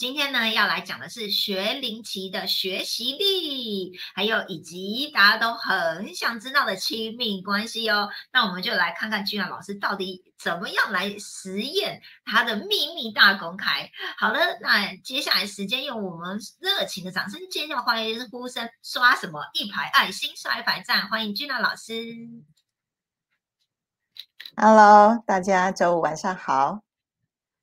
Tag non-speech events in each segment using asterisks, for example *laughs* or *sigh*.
今天呢要来讲的是学龄期的学习力，还有以及大家都很想知道的亲密关系哦。那我们就来看看君雅老师到底怎么样来实验他的秘密大公开。好了，那接下来时间用我们热情的掌声、尖叫、欢迎呼声，刷什么一排爱心，刷一排赞，欢迎君雅老师。Hello，大家周五晚上好。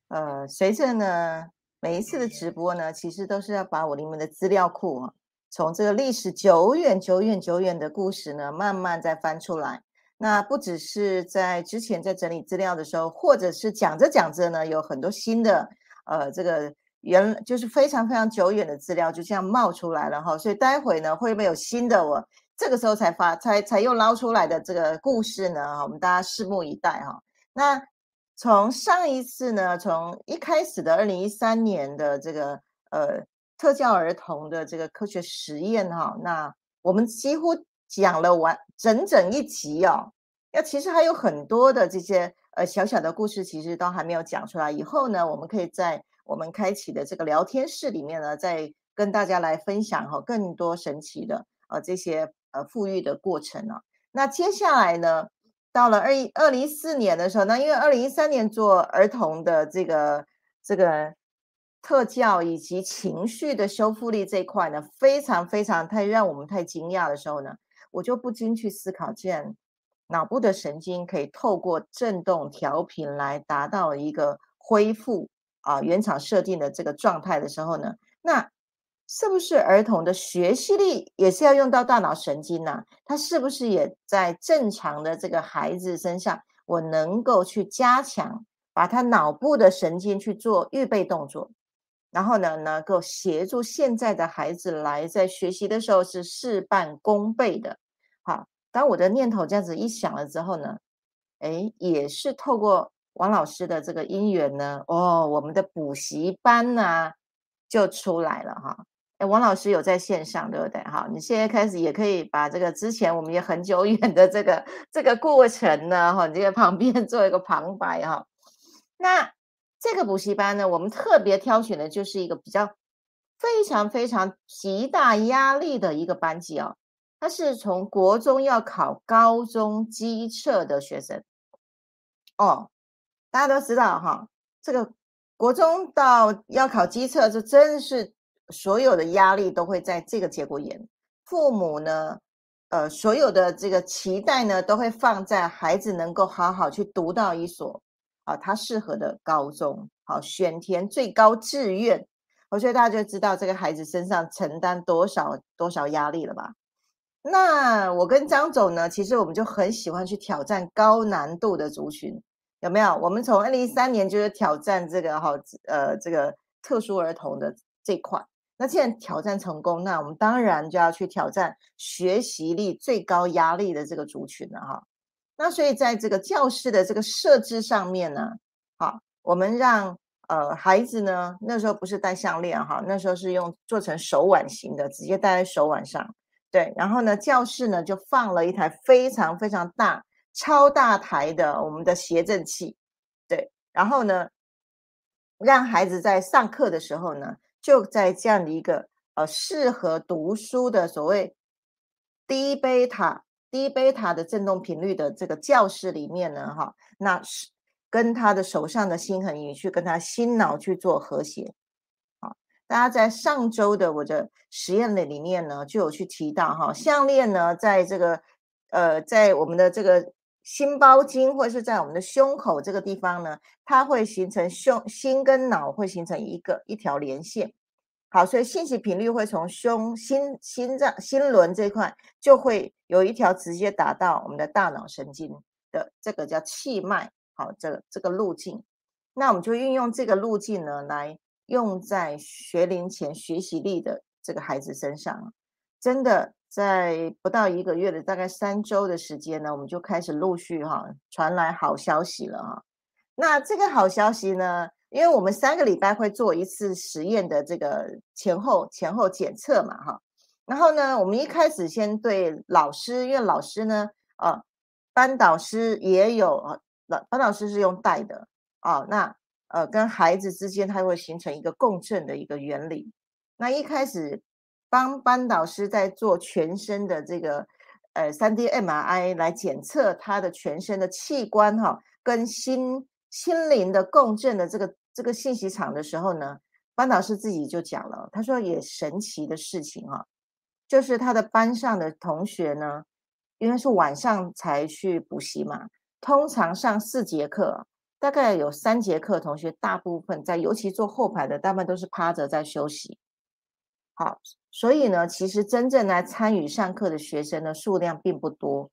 呃，随着呢。每一次的直播呢，其实都是要把我里面的资料库，从这个历史久远、久远、久远的故事呢，慢慢再翻出来。那不只是在之前在整理资料的时候，或者是讲着讲着呢，有很多新的呃，这个原就是非常非常久远的资料就这样冒出来了哈。所以待会呢，会不会有新的我这个时候才发才才又捞出来的这个故事呢？我们大家拭目以待哈。那。从上一次呢，从一开始的二零一三年的这个呃特教儿童的这个科学实验哈，那我们几乎讲了完整整一集哦。那其实还有很多的这些呃小小的故事，其实都还没有讲出来。以后呢，我们可以在我们开启的这个聊天室里面呢，再跟大家来分享哈更多神奇的呃这些呃富裕的过程呢。那接下来呢？到了二一二零一四年的时候，那因为二零一三年做儿童的这个这个特教以及情绪的修复力这一块呢，非常非常太让我们太惊讶的时候呢，我就不禁去思考，既然脑部的神经可以透过振动调频来达到一个恢复啊原厂设定的这个状态的时候呢，那。是不是儿童的学习力也是要用到大脑神经呢？他是不是也在正常的这个孩子身上，我能够去加强，把他脑部的神经去做预备动作，然后呢，能够协助现在的孩子来在学习的时候是事半功倍的。好，当我的念头这样子一想了之后呢，哎，也是透过王老师的这个因缘呢，哦，我们的补习班呢就出来了哈。哎，王老师有在线上，对不对？哈，你现在开始也可以把这个之前我们也很久 *laughs* 远的这个这个过程呢，哈，你这个旁边 *laughs* 做一个旁白哈。那这个补习班呢，我们特别挑选的就是一个比较非常非常极大压力的一个班级哦。他是从国中要考高中基测的学生哦，大家都知道哈，这个国中到要考基测，这真是。所有的压力都会在这个节骨眼，父母呢，呃，所有的这个期待呢，都会放在孩子能够好好去读到一所啊他适合的高中，好选填最高志愿。我觉得大家就知道这个孩子身上承担多少多少压力了吧？那我跟张总呢，其实我们就很喜欢去挑战高难度的族群，有没有？我们从二零一三年就是挑战这个哈呃这个特殊儿童的这块。那既然挑战成功，那我们当然就要去挑战学习力最高压力的这个族群了哈。那所以在这个教室的这个设置上面呢，好，我们让呃孩子呢那时候不是戴项链哈，那时候是用做成手腕型的，直接戴在手腕上。对，然后呢教室呢就放了一台非常非常大、超大台的我们的谐振器。对，然后呢让孩子在上课的时候呢。就在这样的一个呃适合读书的所谓低贝塔低贝塔的振动频率的这个教室里面呢，哈，那是跟他的手上的心横仪去跟他心脑去做和谐。好，大家在上周的我的实验的里面呢，就有去提到哈，项链呢，在这个呃在我们的这个心包经或者是在我们的胸口这个地方呢，它会形成胸心跟脑会形成一个一条连线。好，所以信息频率会从胸、心、心脏、心轮这块，就会有一条直接打到我们的大脑神经的，这个叫气脉。好，这个这个路径，那我们就运用这个路径呢，来用在学龄前学习力的这个孩子身上。真的，在不到一个月的大概三周的时间呢，我们就开始陆续哈传来好消息了哈。那这个好消息呢？因为我们三个礼拜会做一次实验的这个前后前后检测嘛，哈，然后呢，我们一开始先对老师，因为老师呢，呃，班导师也有啊，老班导师是用带的啊，那呃跟孩子之间，它会形成一个共振的一个原理。那一开始帮班导师在做全身的这个呃三 D MRI 来检测他的全身的器官哈，跟心心灵的共振的这个这个信息场的时候呢，班导师自己就讲了，他说也神奇的事情哈，就是他的班上的同学呢，因为是晚上才去补习嘛，通常上四节课，大概有三节课，同学大部分在，尤其坐后排的，大部分都是趴着在休息。好，所以呢，其实真正来参与上课的学生呢，数量并不多。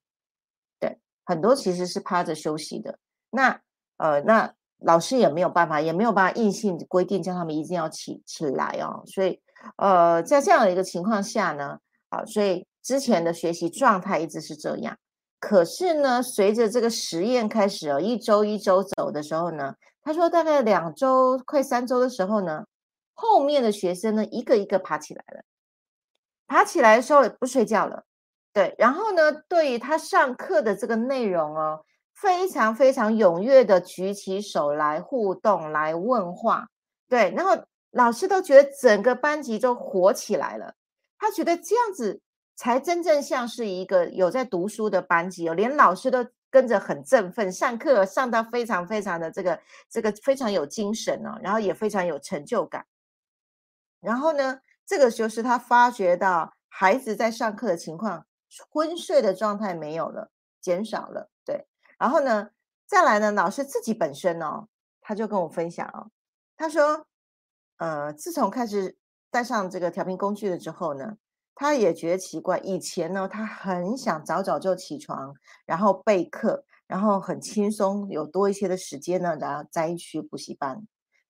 对，很多其实是趴着休息的。那呃，那老师也没有办法，也没有办法硬性规定叫他们一定要起起来哦。所以呃，在这样的一个情况下呢，啊，所以之前的学习状态一直是这样。可是呢，随着这个实验开始哦，一周一周走的时候呢，他说大概两周快三周的时候呢。后面的学生呢，一个一个爬起来了，爬起来的时候也不睡觉了，对，然后呢，对于他上课的这个内容哦，非常非常踊跃的举起手来互动来问话，对，然后老师都觉得整个班级都活起来了，他觉得这样子才真正像是一个有在读书的班级哦，连老师都跟着很振奋，上课上到非常非常的这个这个非常有精神哦，然后也非常有成就感。然后呢，这个就是他发觉到孩子在上课的情况，昏睡的状态没有了，减少了。对，然后呢，再来呢，老师自己本身哦，他就跟我分享哦，他说，呃，自从开始带上这个调频工具了之后呢，他也觉得奇怪，以前呢，他很想早早就起床，然后备课，然后很轻松，有多一些的时间呢，然后再去补习班。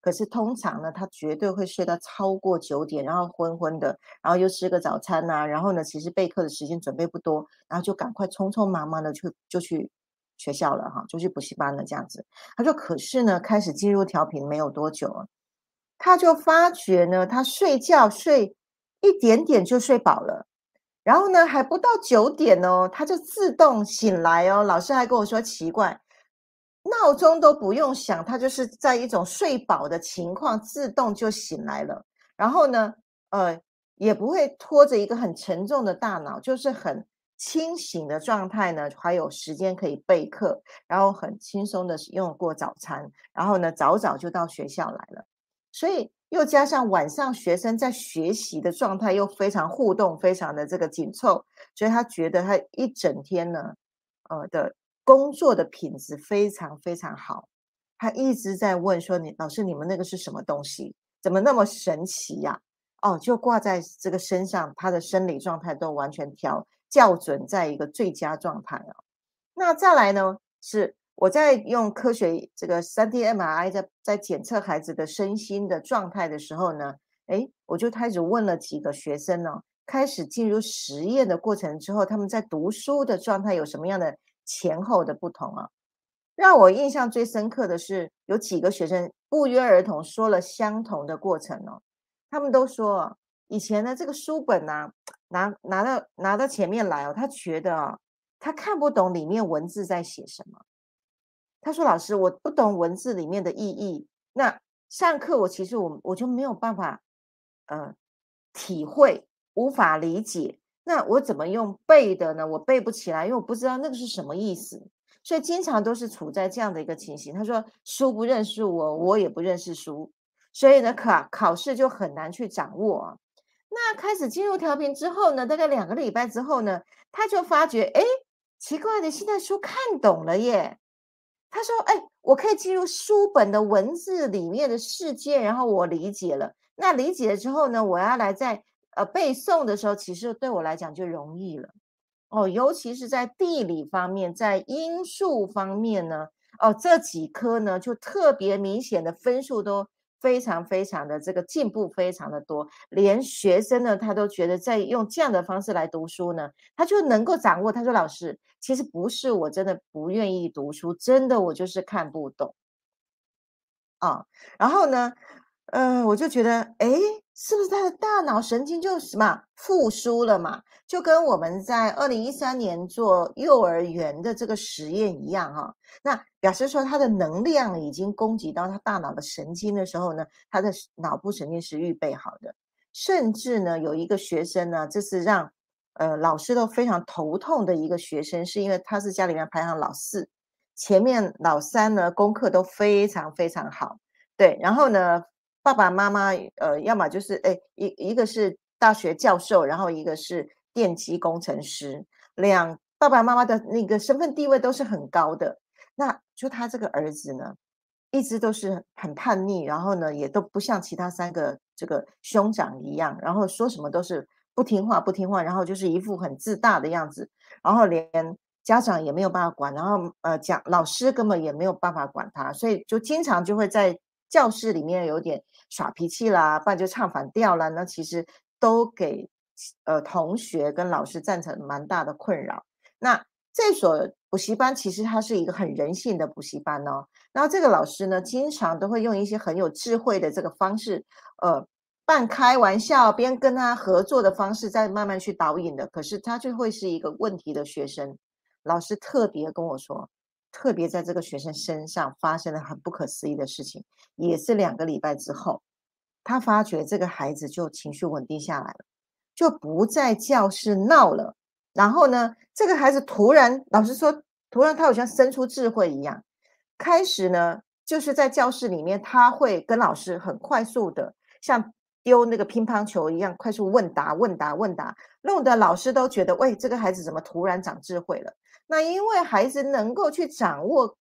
可是通常呢，他绝对会睡到超过九点，然后昏昏的，然后又吃个早餐呐，然后呢，其实备课的时间准备不多，然后就赶快匆匆忙忙的去就去学校了哈，就去补习班了这样子。他说，可是呢，开始进入调频没有多久啊，他就发觉呢，他睡觉睡一点点就睡饱了，然后呢，还不到九点哦，他就自动醒来哦。老师还跟我说奇怪。闹钟都不用响，他就是在一种睡饱的情况，自动就醒来了。然后呢，呃，也不会拖着一个很沉重的大脑，就是很清醒的状态呢，还有时间可以备课，然后很轻松的用过早餐，然后呢，早早就到学校来了。所以又加上晚上学生在学习的状态又非常互动，非常的这个紧凑，所以他觉得他一整天呢，呃的。工作的品质非常非常好，他一直在问说：“你老师，你们那个是什么东西？怎么那么神奇呀？”哦，就挂在这个身上，他的生理状态都完全调校准在一个最佳状态哦。那再来呢，是我在用科学这个三 D MRI 在在检测孩子的身心的状态的时候呢，哎，我就开始问了几个学生呢，开始进入实验的过程之后，他们在读书的状态有什么样的？前后的不同啊，让我印象最深刻的是有几个学生不约而同说了相同的过程哦。他们都说以前的这个书本呢，拿拿到拿到前面来哦，他觉得啊，他看不懂里面文字在写什么。他说：“老师，我不懂文字里面的意义。那上课我其实我我就没有办法呃体会，无法理解。”那我怎么用背的呢？我背不起来，因为我不知道那个是什么意思，所以经常都是处在这样的一个情形。他说书不认识我，我也不认识书，所以呢考考试就很难去掌握。那开始进入调频之后呢，大概两个礼拜之后呢，他就发觉，哎，奇怪的，现在书看懂了耶。他说，哎，我可以进入书本的文字里面的世界，然后我理解了。那理解了之后呢，我要来在。呃，背诵的时候，其实对我来讲就容易了哦，尤其是在地理方面，在音数方面呢，哦，这几科呢就特别明显的分数都非常非常的这个进步非常的多，连学生呢他都觉得在用这样的方式来读书呢，他就能够掌握。他说：“老师，其实不是我真的不愿意读书，真的我就是看不懂啊。”然后呢，嗯，我就觉得，哎。是不是他的大脑神经就什么复苏了嘛？就跟我们在二零一三年做幼儿园的这个实验一样哈。那表示说他的能量已经供给到他大脑的神经的时候呢，他的脑部神经是预备好的。甚至呢，有一个学生呢，这是让呃老师都非常头痛的一个学生，是因为他是家里面排行老四，前面老三呢功课都非常非常好，对，然后呢。爸爸妈妈，呃，要么就是哎，一一个是大学教授，然后一个是电机工程师，两爸爸妈妈的那个身份地位都是很高的。那就他这个儿子呢，一直都是很叛逆，然后呢，也都不像其他三个这个兄长一样，然后说什么都是不听话，不听话，然后就是一副很自大的样子，然后连家长也没有办法管，然后呃，讲老师根本也没有办法管他，所以就经常就会在。教室里面有点耍脾气啦，不然就唱反调啦，那其实都给呃同学跟老师造成蛮大的困扰。那这所补习班其实它是一个很人性的补习班哦。然后这个老师呢，经常都会用一些很有智慧的这个方式，呃，半开玩笑边跟他合作的方式，再慢慢去导引的。可是他就会是一个问题的学生，老师特别跟我说。特别在这个学生身上发生了很不可思议的事情，也是两个礼拜之后，他发觉这个孩子就情绪稳定下来了，就不在教室闹了。然后呢，这个孩子突然，老师说，突然他好像生出智慧一样，开始呢，就是在教室里面，他会跟老师很快速的，像丢那个乒乓球一样，快速问答、问答、问答，弄得老师都觉得，喂，这个孩子怎么突然长智慧了？那因为孩子能够去掌握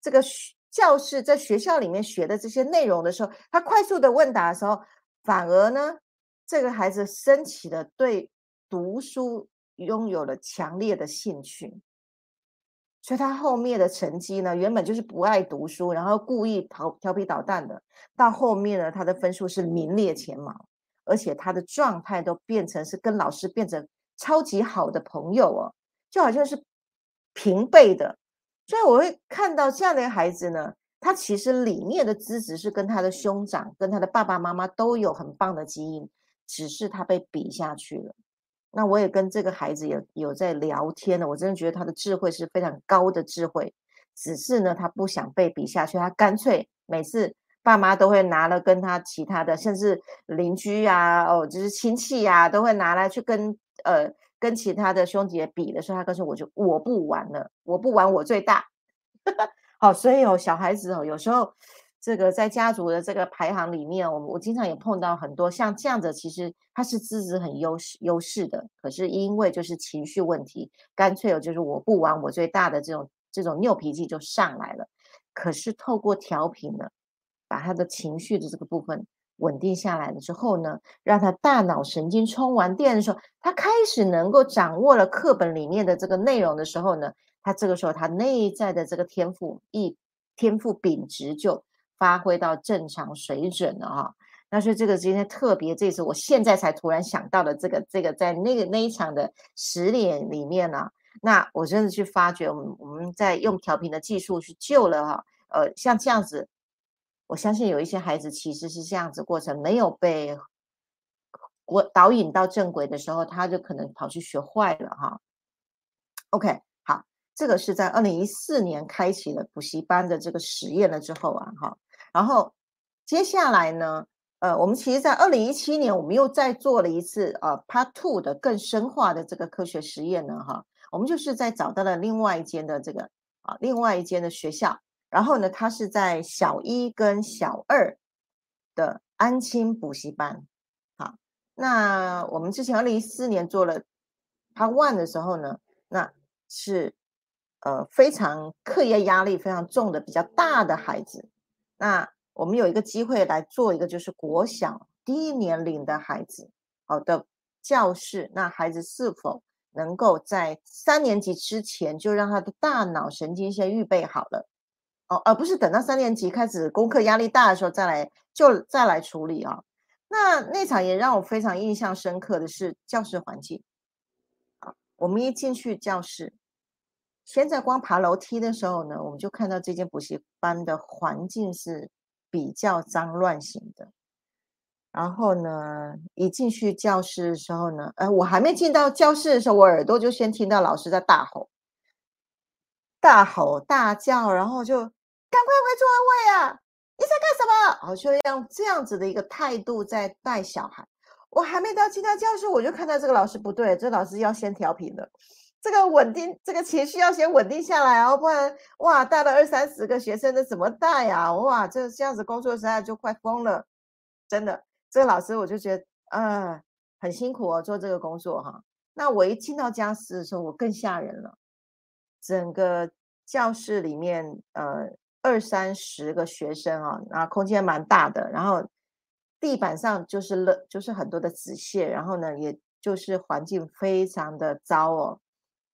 这个教室在学校里面学的这些内容的时候，他快速的问答的时候，反而呢，这个孩子升起了对读书拥有了强烈的兴趣，所以他后面的成绩呢，原本就是不爱读书，然后故意调调皮捣蛋的，到后面呢，他的分数是名列前茅，而且他的状态都变成是跟老师变成超级好的朋友哦，就好像是。平辈的，所以我会看到这样的一个孩子呢，他其实里面的资质是跟他的兄长、跟他的爸爸妈妈都有很棒的基因，只是他被比下去了。那我也跟这个孩子有有在聊天呢，我真的觉得他的智慧是非常高的智慧，只是呢，他不想被比下去，他干脆每次爸妈都会拿了跟他其他的，甚至邻居呀、哦，就是亲戚呀，都会拿来去跟呃。跟其他的兄弟比的时候，他告诉我就我不玩了，我不玩，我最大。好，所以哦，小孩子哦，有时候这个在家族的这个排行里面，我我经常也碰到很多像这样子，其实他是资质很优势优势的，可是因为就是情绪问题，干脆哦就是我不玩，我最大的这种这种拗脾气就上来了。可是透过调频呢，把他的情绪的这个部分。稳定下来了之后呢，让他大脑神经充完电的时候，他开始能够掌握了课本里面的这个内容的时候呢，他这个时候他内在的这个天赋一天赋品质就发挥到正常水准了哈。那所以这个今天特别，这次我现在才突然想到的这个这个在那个那一场的十点里面呢，那我真的去发觉，我们我们在用调频的技术去救了哈，呃，像这样子。我相信有一些孩子其实是这样子过程，没有被我导引到正轨的时候，他就可能跑去学坏了哈。OK，好，这个是在二零一四年开启了补习班的这个实验了之后啊，哈，然后接下来呢，呃，我们其实在二零一七年，我们又再做了一次呃 Part Two 的更深化的这个科学实验呢，哈，我们就是在找到了另外一间的这个啊，另外一间的学校。然后呢，他是在小一跟小二的安亲补习班。好，那我们之前二零一四年做了他 one 的时候呢，那是呃非常课业压力非常重的比较大的孩子。那我们有一个机会来做一个就是国小低年龄的孩子，好的教室，那孩子是否能够在三年级之前就让他的大脑神经先预备好了？哦，而不是等到三年级开始功课压力大的时候再来就再来处理啊。那那场也让我非常印象深刻的是教室环境。啊，我们一进去教室，现在光爬楼梯的时候呢，我们就看到这间补习班的环境是比较脏乱型的。然后呢，一进去教室的时候呢，呃，我还没进到教室的时候，我耳朵就先听到老师在大吼、大吼大叫，然后就赶快回座位啊！你在干什么？好，就用这样子的一个态度在带小孩。我还没到进到教室，我就看到这个老师不对，这老师要先调频了，这个稳定，这个情绪要先稳定下来哦，不然哇，带了二三十个学生，那怎么带呀？哇，这这样子工作实在就快疯了，真的。这个老师我就觉得，呃，很辛苦哦，做这个工作哈。那我一进到教室的时候，我更吓人了。整个教室里面，呃，二三十个学生啊，然后空间蛮大的，然后地板上就是了，就是很多的纸屑，然后呢，也就是环境非常的糟哦。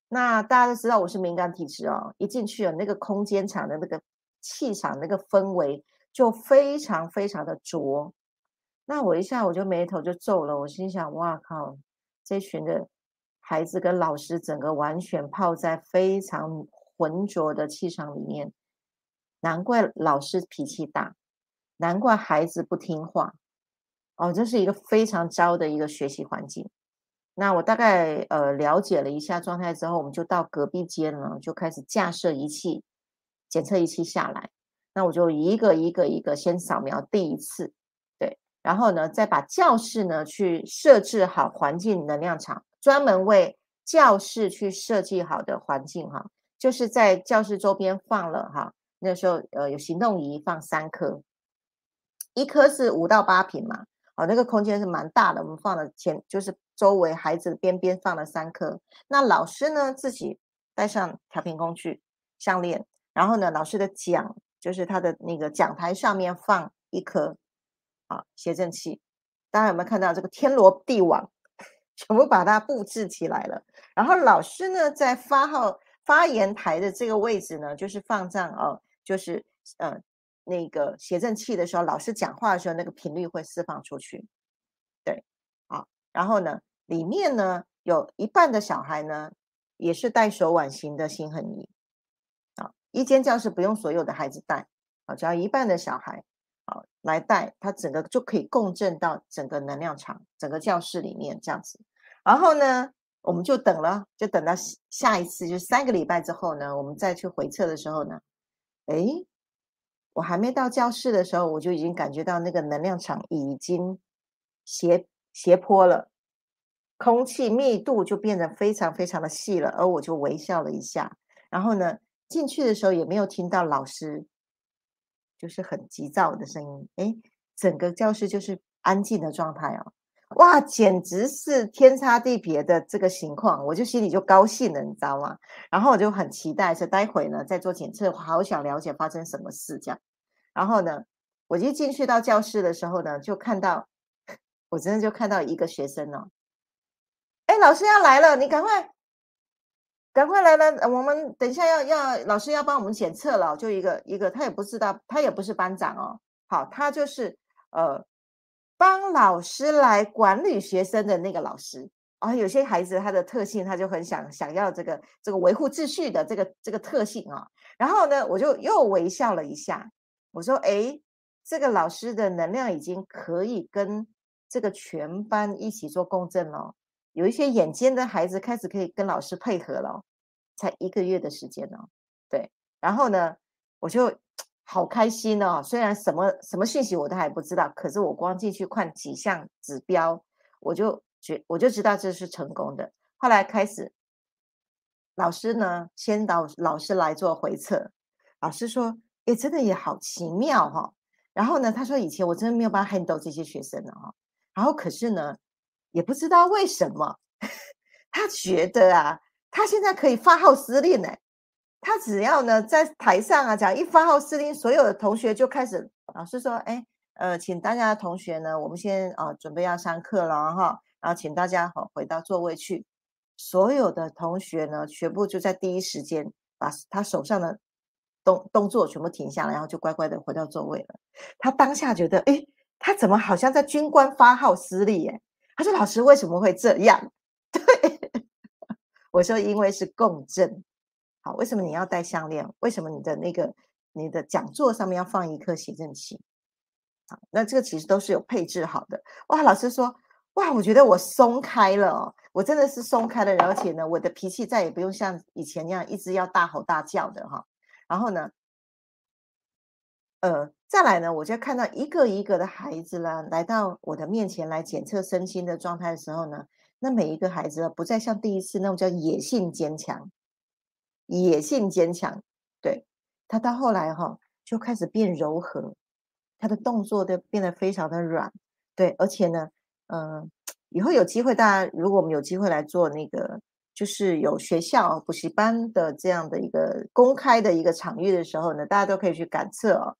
那大家都知道我是敏感体质哦，一进去了那个空间场的那个气场、那个氛围就非常非常的浊。那我一下我就眉头就皱了，我心想：哇靠，这群的孩子跟老师整个完全泡在非常浑浊的气场里面，难怪老师脾气大，难怪孩子不听话，哦，这是一个非常糟的一个学习环境。那我大概呃了解了一下状态之后，我们就到隔壁间呢，就开始架设仪器，检测仪器下来，那我就一个一个一个先扫描第一次。对然后呢，再把教室呢去设置好环境能量场，专门为教室去设计好的环境哈，就是在教室周边放了哈，那时候呃有行动仪放三颗，一颗是五到八平嘛，哦那个空间是蛮大的，我们放了前就是周围孩子的边边放了三颗，那老师呢自己带上调频工具项链，然后呢老师的讲就是他的那个讲台上面放一颗。啊，谐振器，大家有没有看到这个天罗地网，*laughs* 全部把它布置起来了。然后老师呢，在发号发言台的这个位置呢，就是放上哦，就是呃那个谐振器的时候，老师讲话的时候，那个频率会释放出去。对，好，然后呢，里面呢有一半的小孩呢，也是带手腕型的心恒仪。啊，一间教室不用所有的孩子带，啊，只要一半的小孩。好，来带它整个就可以共振到整个能量场，整个教室里面这样子。然后呢，我们就等了，就等到下一次，就三个礼拜之后呢，我们再去回测的时候呢，哎，我还没到教室的时候，我就已经感觉到那个能量场已经斜斜坡了，空气密度就变得非常非常的细了。而我就微笑了一下，然后呢，进去的时候也没有听到老师。就是很急躁的声音，哎，整个教室就是安静的状态哦，哇，简直是天差地别的这个情况，我就心里就高兴了，你知道吗？然后我就很期待，是待会呢再做检测，好想了解发生什么事这样。然后呢，我一进去到教室的时候呢，就看到，*laughs* 我真的就看到一个学生哦，哎，老师要来了，你赶快。赶快来了，我们等一下要要老师要帮我们检测了，就一个一个，他也不知道，他也不是班长哦，好，他就是呃帮老师来管理学生的那个老师啊。有些孩子他的特性，他就很想想要这个这个维护秩序的这个这个特性啊。然后呢，我就又微笑了一下，我说：“哎，这个老师的能量已经可以跟这个全班一起做共振了。”有一些眼尖的孩子开始可以跟老师配合了，才一个月的时间呢，对，然后呢，我就好开心哦。虽然什么什么讯息我都还不知道，可是我光进去看几项指标，我就觉我就知道这是成功的。后来开始，老师呢先导老师来做回测，老师说：“哎，真的也好奇妙哈。”然后呢，他说：“以前我真的没有办法 handle 这些学生的哈。”然后可是呢。也不知道为什么，*laughs* 他觉得啊，他现在可以发号施令呢。他只要呢在台上啊讲一发号施令，所有的同学就开始。老师说：“哎，呃，请大家同学呢，我们先啊准备要上课了哈，然后请大家好回到座位去。所有的同学呢，全部就在第一时间把他手上的动动作全部停下来，然后就乖乖的回到座位了。他当下觉得，哎，他怎么好像在军官发号施令？哎。”他说：“老师为什么会这样？” *laughs* 对，*laughs* 我说：“因为是共振。好，为什么你要戴项链？为什么你的那个你的讲座上面要放一颗谐振器？好，那这个其实都是有配置好的。哇，老师说，哇，我觉得我松开了哦，我真的是松开了，而且呢，我的脾气再也不用像以前那样一直要大吼大叫的哈。然后呢，呃，再来呢，我就看到一个一个的孩子啦，来到我的面前来检测身心的状态的时候呢，那每一个孩子不再像第一次那种叫野性坚强，野性坚强，对他到后来哈就开始变柔和。他的动作都变得非常的软，对，而且呢，嗯，以后有机会，大家如果我们有机会来做那个，就是有学校补习班的这样的一个公开的一个场域的时候呢，大家都可以去感测哦。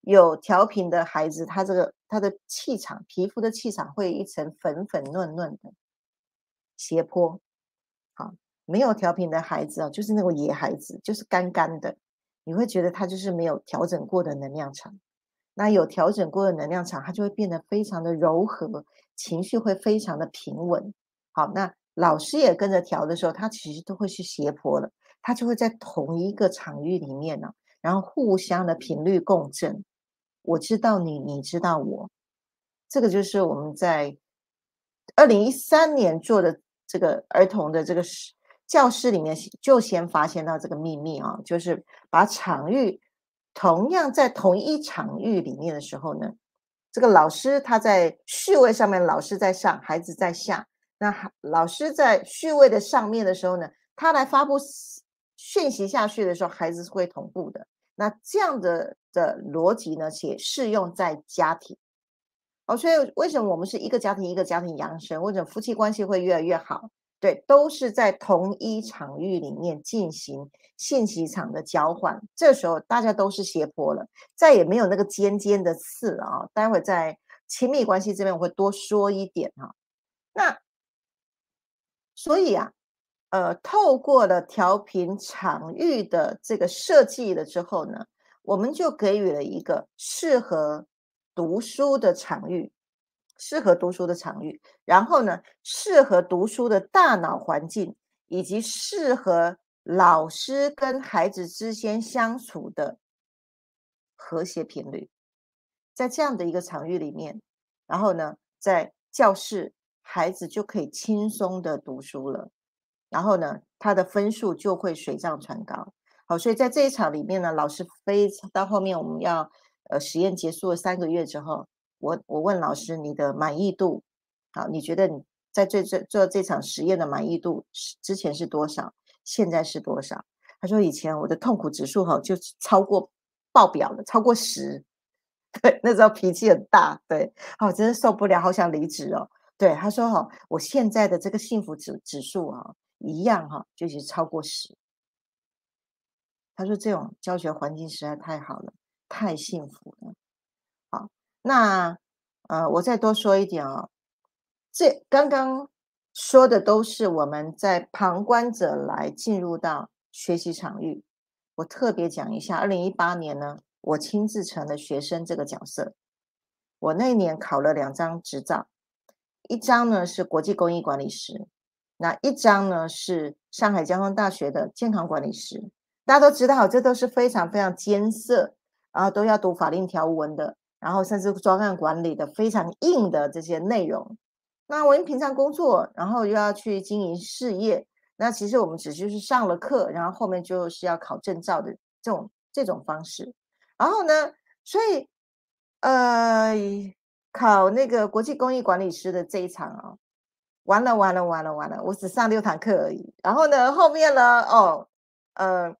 有调频的孩子，他这个他的气场，皮肤的气场会一层粉粉嫩嫩的斜坡。好，没有调频的孩子啊，就是那个野孩子，就是干干的，你会觉得他就是没有调整过的能量场。那有调整过的能量场，它就会变得非常的柔和，情绪会非常的平稳。好，那老师也跟着调的时候，他其实都会是斜坡了，他就会在同一个场域里面呢，然后互相的频率共振。我知道你，你知道我，这个就是我们在二零一三年做的这个儿童的这个教室里面就先发现到这个秘密啊，就是把场域。同样在同一场域里面的时候呢，这个老师他在序位上面，老师在上，孩子在下。那老师在序位的上面的时候呢，他来发布讯息下去的时候，孩子是会同步的。那这样的的逻辑呢，且适用在家庭。哦，所以为什么我们是一个家庭一个家庭养生，或者夫妻关系会越来越好？对，都是在同一场域里面进行信息场的交换，这时候大家都是斜坡了，再也没有那个尖尖的刺了啊！待会在亲密关系这边我会多说一点哈。那所以啊，呃，透过了调频场域的这个设计了之后呢，我们就给予了一个适合读书的场域。适合读书的场域，然后呢，适合读书的大脑环境，以及适合老师跟孩子之间相处的和谐频率，在这样的一个场域里面，然后呢，在教室，孩子就可以轻松的读书了，然后呢，他的分数就会水涨船高。好，所以在这一场里面呢，老师非到后面我们要呃实验结束了三个月之后。我我问老师，你的满意度，好，你觉得你在这这做这场实验的满意度之前是多少？现在是多少？他说以前我的痛苦指数哈就超过爆表了，超过十，*laughs* 对，那时候脾气很大，对，哦，真的受不了，好想离职哦。对，他说哈，我现在的这个幸福指指数哈一样哈，就是超过十。他说这种教学环境实在太好了，太幸福了。那，呃，我再多说一点哦。这刚刚说的都是我们在旁观者来进入到学习场域。我特别讲一下，二零一八年呢，我亲自成了学生这个角色。我那年考了两张执照，一张呢是国际公益管理师，那一张呢是上海交通大学的健康管理师。大家都知道，这都是非常非常艰涩，然后都要读法令条文的。然后甚至专案管理的非常硬的这些内容，那我们平常工作，然后又要去经营事业，那其实我们只就是上了课，然后后面就是要考证照的这种这种方式。然后呢，所以呃，考那个国际公益管理师的这一场啊，完了完了完了完了，我只上六堂课而已。然后呢，后面呢，哦，呃，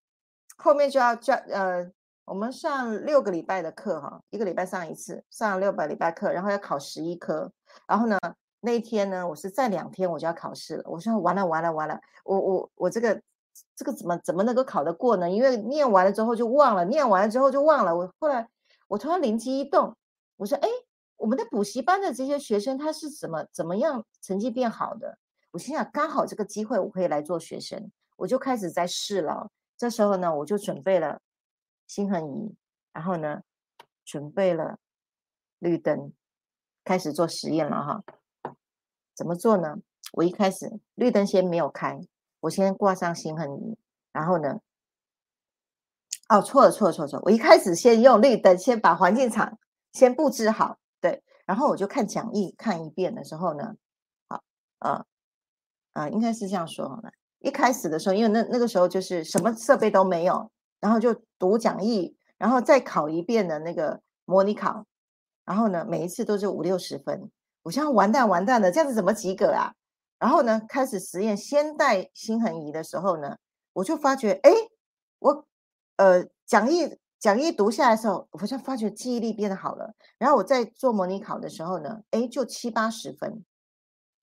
后面就要教呃。我们上六个礼拜的课，哈，一个礼拜上一次，上六百礼拜课，然后要考十一科，然后呢，那一天呢，我是在两天我就要考试了。我说完了完了完了，我我我这个这个怎么怎么能够考得过呢？因为念完了之后就忘了，念完了之后就忘了。我后来我突然灵机一动，我说哎，我们的补习班的这些学生他是怎么怎么样成绩变好的？我心想刚好这个机会我可以来做学生，我就开始在试了。这时候呢，我就准备了。心恒仪，然后呢，准备了绿灯，开始做实验了哈。怎么做呢？我一开始绿灯先没有开，我先挂上心恒仪，然后呢，哦，错了错了错了错，我一开始先用绿灯，先把环境场先布置好，对，然后我就看讲义看一遍的时候呢，好，呃，呃，应该是这样说好了。一开始的时候，因为那那个时候就是什么设备都没有，然后就读讲义，然后再考一遍的那个模拟考，然后呢，每一次都是五六十分，我想完蛋完蛋了，这样子怎么及格啊？然后呢，开始实验先带心横仪的时候呢，我就发觉，哎，我呃讲义讲义读下来的时候，我好像发觉记忆力变得好了。然后我在做模拟考的时候呢，哎，就七八十分，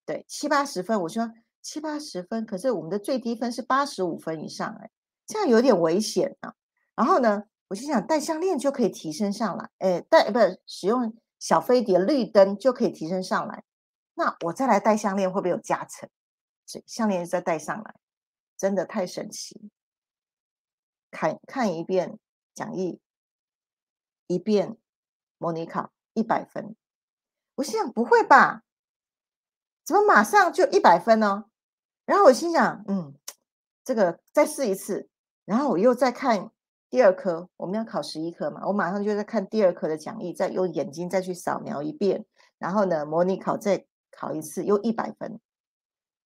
对，七八十分。我说七八十分，可是我们的最低分是八十五分以上，哎，这样有点危险啊。然后呢，我就想戴项链就可以提升上来，哎，戴不使用小飞碟绿灯就可以提升上来。那我再来戴项链会不会有加成？所以项链再戴上来，真的太神奇。看看一遍讲义，一遍模拟考，一百分。我心想不会吧？怎么马上就一百分呢？然后我心想，嗯，这个再试一次。然后我又再看第二科，我们要考十一科嘛，我马上就在看第二科的讲义，再用眼睛再去扫描一遍。然后呢，模拟考再。考一次又一百分，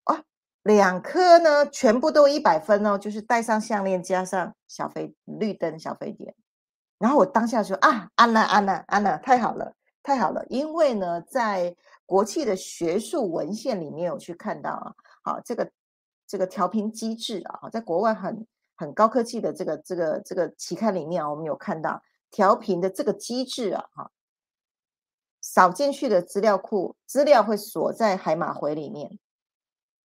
哦，两科呢全部都一百分哦，就是戴上项链加上小飞绿灯小飞碟，然后我当下说啊，安娜安娜安娜，太好了太好了，因为呢，在国际的学术文献里面有去看到啊，好这个这个调频机制啊，在国外很很高科技的这个这个这个期刊里面啊，我们有看到调频的这个机制啊，哈。扫进去的资料库资料会锁在海马回里面，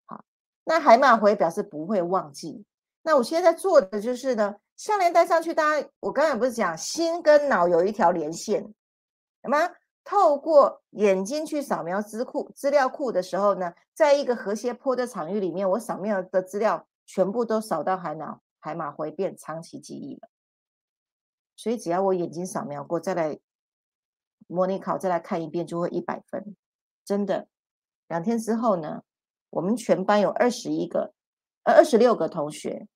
好，那海马回表示不会忘记。那我现在做的就是呢，项链戴上去，大家我刚才不是讲心跟脑有一条连线，什么？透过眼睛去扫描资库资料库的时候呢，在一个和谐坡的场域里面，我扫描的资料全部都扫到海脑海马回变长期记忆了。所以只要我眼睛扫描过，再来。模拟考再来看一遍就会一百分，真的。两天之后呢，我们全班有二十一个，呃，二十六个同学，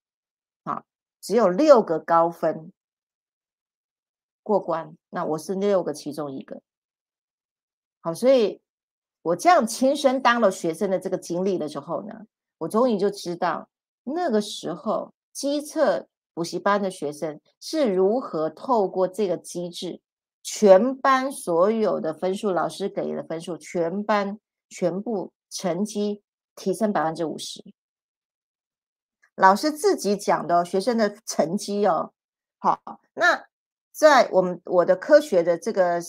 啊，只有六个高分过关。那我是六个其中一个。好，所以我这样亲身当了学生的这个经历的时候呢，我终于就知道那个时候机测补习班的学生是如何透过这个机制。全班所有的分数，老师给的分数，全班全部成绩提升百分之五十。老师自己讲的学生的成绩哦，好，那在我们我的科学的这个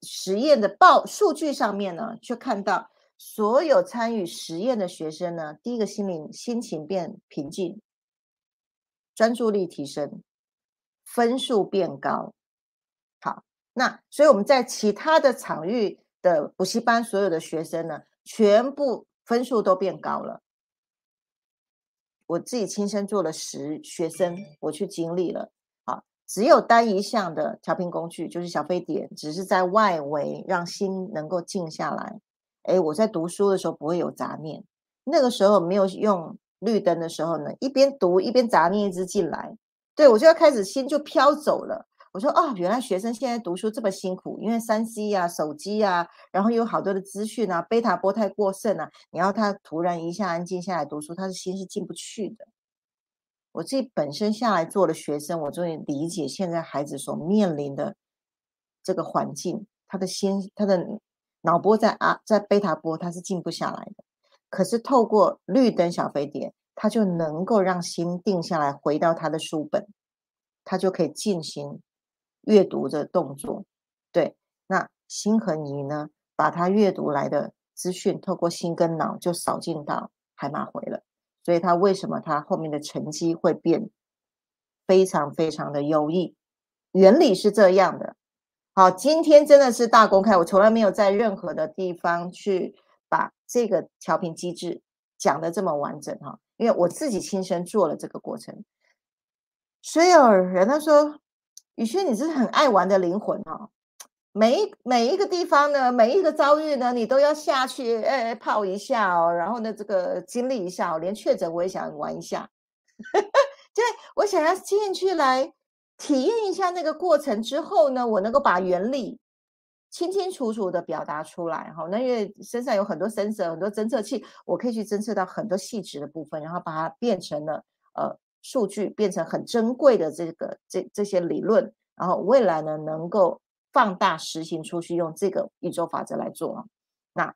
实验的报数据上面呢，却看到所有参与实验的学生呢，第一个心灵心情变平静，专注力提升，分数变高。好那所以我们在其他的场域的补习班，所有的学生呢，全部分数都变高了。我自己亲身做了十学生，我去经历了。好，只有单一项的调频工具，就是小飞碟，只是在外围让心能够静下来。哎，我在读书的时候不会有杂念。那个时候没有用绿灯的时候呢，一边读一边杂念一直进来，对我就要开始心就飘走了。我说哦，原来学生现在读书这么辛苦，因为三 C 呀、手机呀，然后有好多的资讯啊，贝塔波太过剩啊，你要他突然一下安静下来读书，他的心是进不去的。我自己本身下来做了学生，我终于理解现在孩子所面临的这个环境，他的心、他的脑波在啊，在贝塔波，他是静不下来的。可是透过绿灯小飞碟，他就能够让心定下来，回到他的书本，他就可以静心。阅读的动作，对，那心和你呢？把他阅读来的资讯，透过心跟脑就扫进到海马回了。所以他为什么他后面的成绩会变非常非常的优异？原理是这样的。好，今天真的是大公开，我从来没有在任何的地方去这个调频机制讲的这么完整哈，因为我自己亲身做了这个过程。所以有人他说。宇轩，你是很爱玩的灵魂哦。每一每一个地方呢，每一个遭遇呢，你都要下去哎泡一下哦，然后呢，这个经历一下哦，连确诊我也想玩一下，*laughs* 对，我想要进去来体验一下那个过程之后呢，我能够把原理清清楚楚的表达出来哈。那因为身上有很多 sensor 很多侦测器，我可以去侦测到很多细致的部分，然后把它变成了呃数据，变成很珍贵的这个这这些理论，然后未来呢能够放大实行出去，用这个宇宙法则来做。那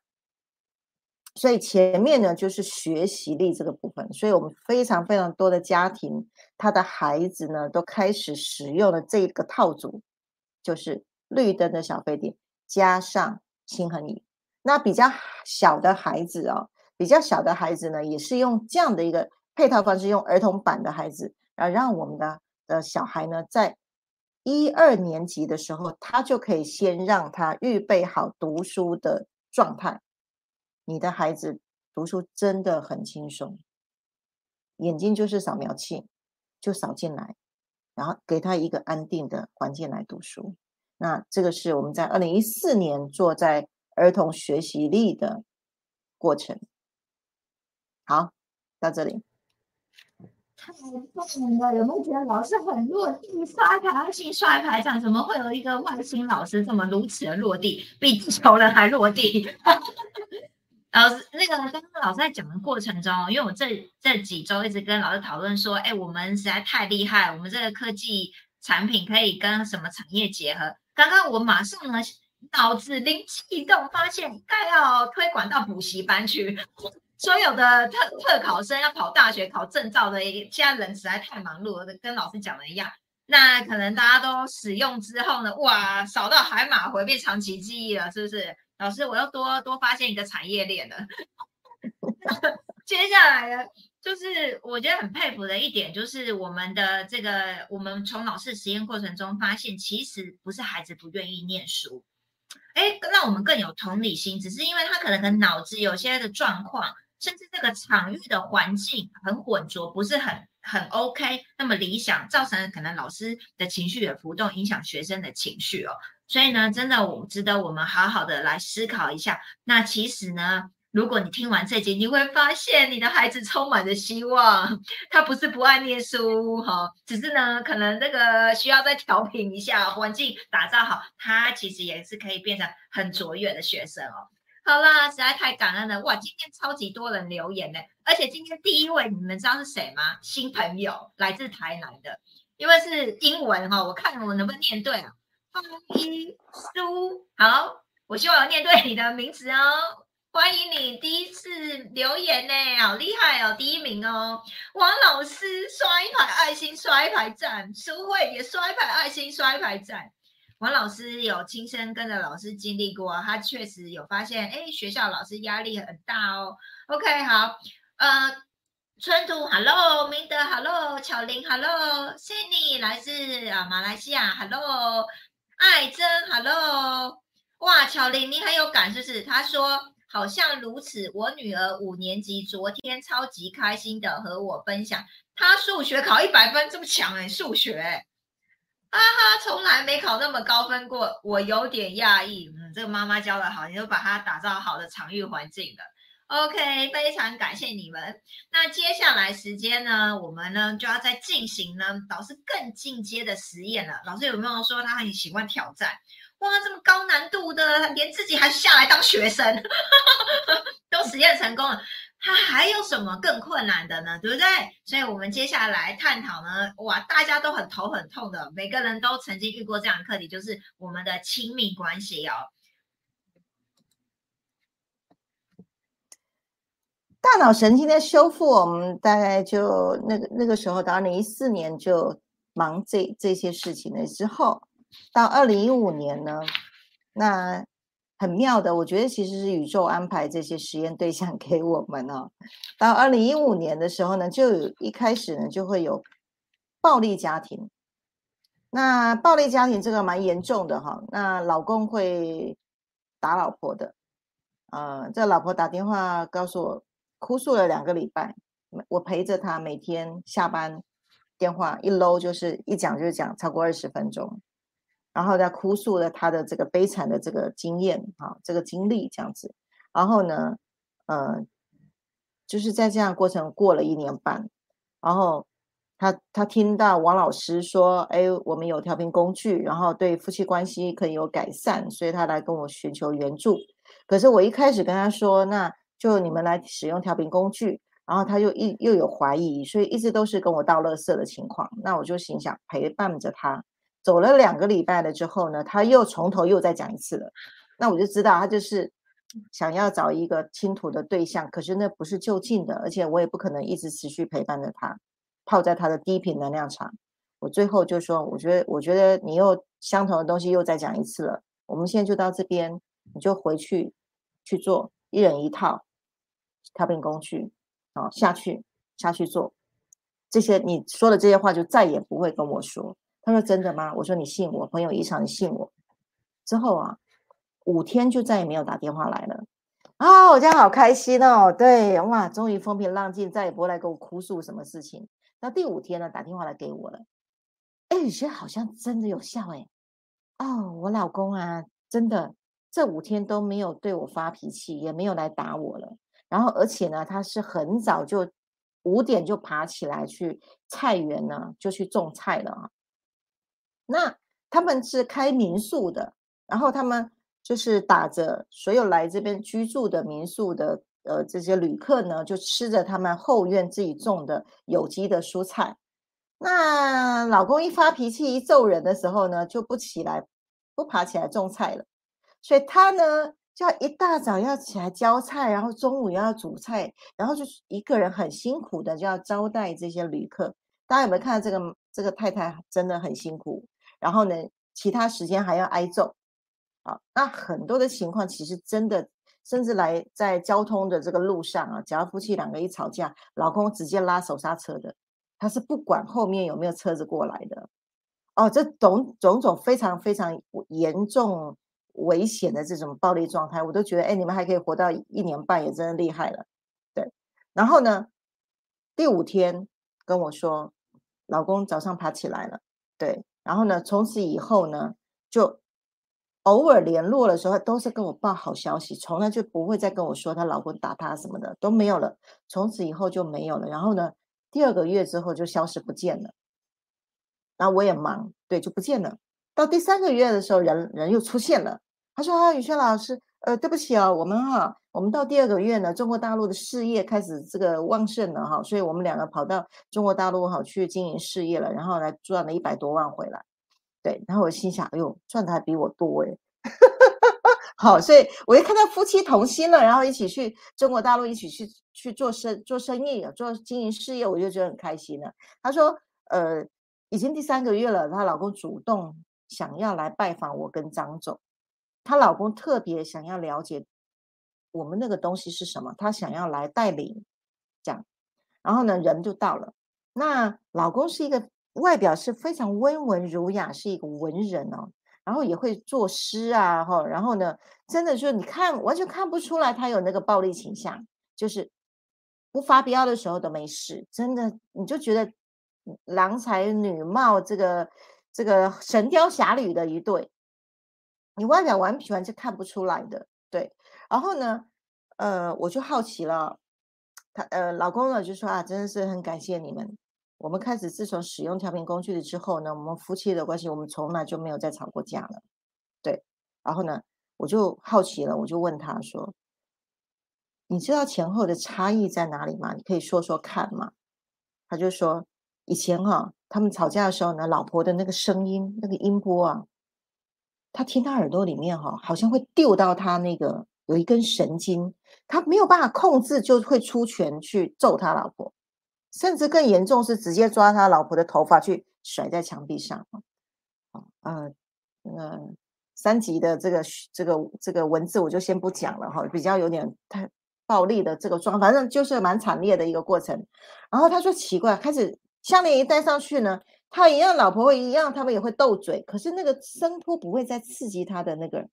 所以前面呢就是学习力这个部分，所以我们非常非常多的家庭，他的孩子呢都开始使用了这个套组，就是绿灯的小飞碟加上心恒仪。那比较小的孩子哦，比较小的孩子呢，也是用这样的一个配套方式，用儿童版的孩子，然后让我们的的小孩呢，在一二年级的时候，他就可以先让他预备好读书的状态。你的孩子读书真的很轻松，眼睛就是扫描器，就扫进来，然后给他一个安定的环境来读书。那这个是我们在二零一四年做在儿童学习力的过程。好，到这里。太棒了！有没有觉得老师很落地？刷牌爱心，刷牌长，怎么会有一个外星老师这么如此的落地，比地球人还落地？*laughs* 老师，那个刚刚老师在讲的过程中，因为我这这几周一直跟老师讨论说，哎，我们实在太厉害，我们这个科技产品可以跟什么产业结合？刚刚我马上呢脑子灵机一动，发现该要推广到补习班去。*laughs* 所有的特特考生要考大学考证照的，现在人实在太忙碌了，跟老师讲的一样。那可能大家都使用之后呢，哇，扫到海马回变长期记忆了，是不是？老师，我又多多发现一个产业链了。*laughs* 接下来呢，就是我觉得很佩服的一点，就是我们的这个，我们从老师实验过程中发现，其实不是孩子不愿意念书，哎，让我们更有同理心，只是因为他可能跟脑子有些的状况，甚至这个场域的环境很浑浊，不是很很 OK，那么理想，造成可能老师的情绪也浮动，影响学生的情绪哦。所以呢，真的我值得我们好好的来思考一下。那其实呢，如果你听完这集，你会发现你的孩子充满着希望。*laughs* 他不是不爱念书哈，只是呢，可能这个需要再调频一下，环境打造好，他其实也是可以变成很卓越的学生哦。好啦，实在太感恩了哇！今天超级多人留言呢，而且今天第一位，你们知道是谁吗？新朋友来自台南的，因为是英文哈，我看我能不能念对啊？方一书，好，我希望我念对你的名字哦。欢迎你第一次留言呢，好厉害哦，第一名哦。王老师刷一排爱心，刷一排赞。苏慧也刷一排爱心，刷一排赞。王老师有亲身跟着老师经历过，他确实有发现，哎，学校老师压力很大哦。OK，好，呃，春图，Hello，明德，Hello，巧玲，Hello，Cindy，来自啊马来西亚，Hello。爱珍，Hello，哇，巧玲，你很有感，是不是？他说好像如此。我女儿五年级，昨天超级开心的和我分享，她数学考一百分，这么强哎，数学，哈哈，从来没考那么高分过，我有点讶异。嗯，这个妈妈教的好，你就把她打造好的场域环境了。OK，非常感谢你们。那接下来时间呢，我们呢就要再进行呢老师更进阶的实验了。老师有没有说他很喜欢挑战？哇，这么高难度的，连自己还下来当学生，*laughs* 都实验成功了。他还有什么更困难的呢？对不对？所以我们接下来探讨呢，哇，大家都很头很痛的，每个人都曾经遇过这样的课题，就是我们的亲密关系哦。大脑神经的修复，我们大概就那个那个时候，到二零一四年就忙这这些事情了。之后到二零一五年呢，那很妙的，我觉得其实是宇宙安排这些实验对象给我们哦。到二零一五年的时候呢，就有一开始呢就会有暴力家庭。那暴力家庭这个蛮严重的哈，那老公会打老婆的，呃，这老婆打电话告诉我。哭诉了两个礼拜，我陪着他，每天下班电话一搂就是一讲就是讲超过二十分钟，然后在哭诉了他的这个悲惨的这个经验啊，这个经历这样子，然后呢，呃，就是在这样过程过了一年半，然后他他听到王老师说，哎，我们有调频工具，然后对夫妻关系可以有改善，所以他来跟我寻求援助。可是我一开始跟他说，那就你们来使用调频工具，然后他又一又有怀疑，所以一直都是跟我倒垃圾的情况。那我就心想陪伴着他，走了两个礼拜了之后呢，他又从头又再讲一次了。那我就知道他就是想要找一个倾吐的对象，可是那不是就近的，而且我也不可能一直持续陪伴着他。泡在他的低频能量场，我最后就说，我觉得，我觉得你又相同的东西又再讲一次了。我们现在就到这边，你就回去去做，一人一套调频工具，啊，下去下去做这些你说的这些话，就再也不会跟我说。他说真的吗？我说你信我，朋友一场，你信我。之后啊，五天就再也没有打电话来了。啊，我这样好开心哦。对，哇，终于风平浪静，再也不会来跟我哭诉什么事情。那第五天呢，打电话来给我了，哎，有些好像真的有效哎，哦，我老公啊，真的这五天都没有对我发脾气，也没有来打我了。然后而且呢，他是很早就五点就爬起来去菜园呢，就去种菜了啊。那他们是开民宿的，然后他们就是打着所有来这边居住的民宿的。呃，这些旅客呢，就吃着他们后院自己种的有机的蔬菜。那老公一发脾气、一揍人的时候呢，就不起来，不爬起来种菜了。所以他呢，就要一大早要起来浇菜，然后中午要煮菜，然后就一个人很辛苦的就要招待这些旅客。大家有没有看到这个？这个太太真的很辛苦。然后呢，其他时间还要挨揍。啊，那很多的情况其实真的。甚至来在交通的这个路上啊，只要夫妻两个一吵架，老公直接拉手刹车的，他是不管后面有没有车子过来的。哦，这种种种非常非常严重危险的这种暴力状态，我都觉得，哎，你们还可以活到一年半，也真的厉害了。对，然后呢，第五天跟我说，老公早上爬起来了，对，然后呢，从此以后呢，就。偶尔联络的时候，都是跟我报好消息，从来就不会再跟我说她老公打她什么的都没有了。从此以后就没有了。然后呢，第二个月之后就消失不见了。然后我也忙，对，就不见了。到第三个月的时候，人人又出现了。他说：“啊，宇轩老师，呃，对不起啊，我们哈，我们到第二个月呢，中国大陆的事业开始这个旺盛了哈，所以我们两个跑到中国大陆哈去经营事业了，然后来赚了一百多万回来。”对，然后我心想，哎呦，赚的还比我多哎，*laughs* 好，所以我一看到夫妻同心了，然后一起去中国大陆，一起去去做生做生意，做经营事业，我就觉得很开心了。她说，呃，已经第三个月了，她老公主动想要来拜访我跟张总，她老公特别想要了解我们那个东西是什么，他想要来带领，这样，然后呢，人就到了。那老公是一个。外表是非常温文儒雅，是一个文人哦，然后也会作诗啊，哈，然后呢，真的就你看完全看不出来他有那个暴力倾向，就是不发飙的时候都没事，真的你就觉得郎才女貌，这个这个神雕侠侣的一对，你外表完全是看不出来的，对，然后呢，呃，我就好奇了，他呃，老公呢就说啊，真的是很感谢你们。我们开始自从使用调频工具了之后呢，我们夫妻的关系我们从来就没有再吵过架了，对。然后呢，我就好奇了，我就问他说：“你知道前后的差异在哪里吗？你可以说说看吗？”他就说：“以前哈，他们吵架的时候呢，老婆的那个声音那个音波啊，他听他耳朵里面哈，好像会丢到他那个有一根神经，他没有办法控制，就会出拳去揍他老婆。”甚至更严重是直接抓他老婆的头发去甩在墙壁上，啊呃，那个三级的这个这个这个文字我就先不讲了哈，比较有点太暴力的这个状，反正就是蛮惨烈的一个过程。然后他说奇怪，开始项链一戴上去呢，他一样老婆会一样，他们也会斗嘴，可是那个声波不会再刺激他的那个，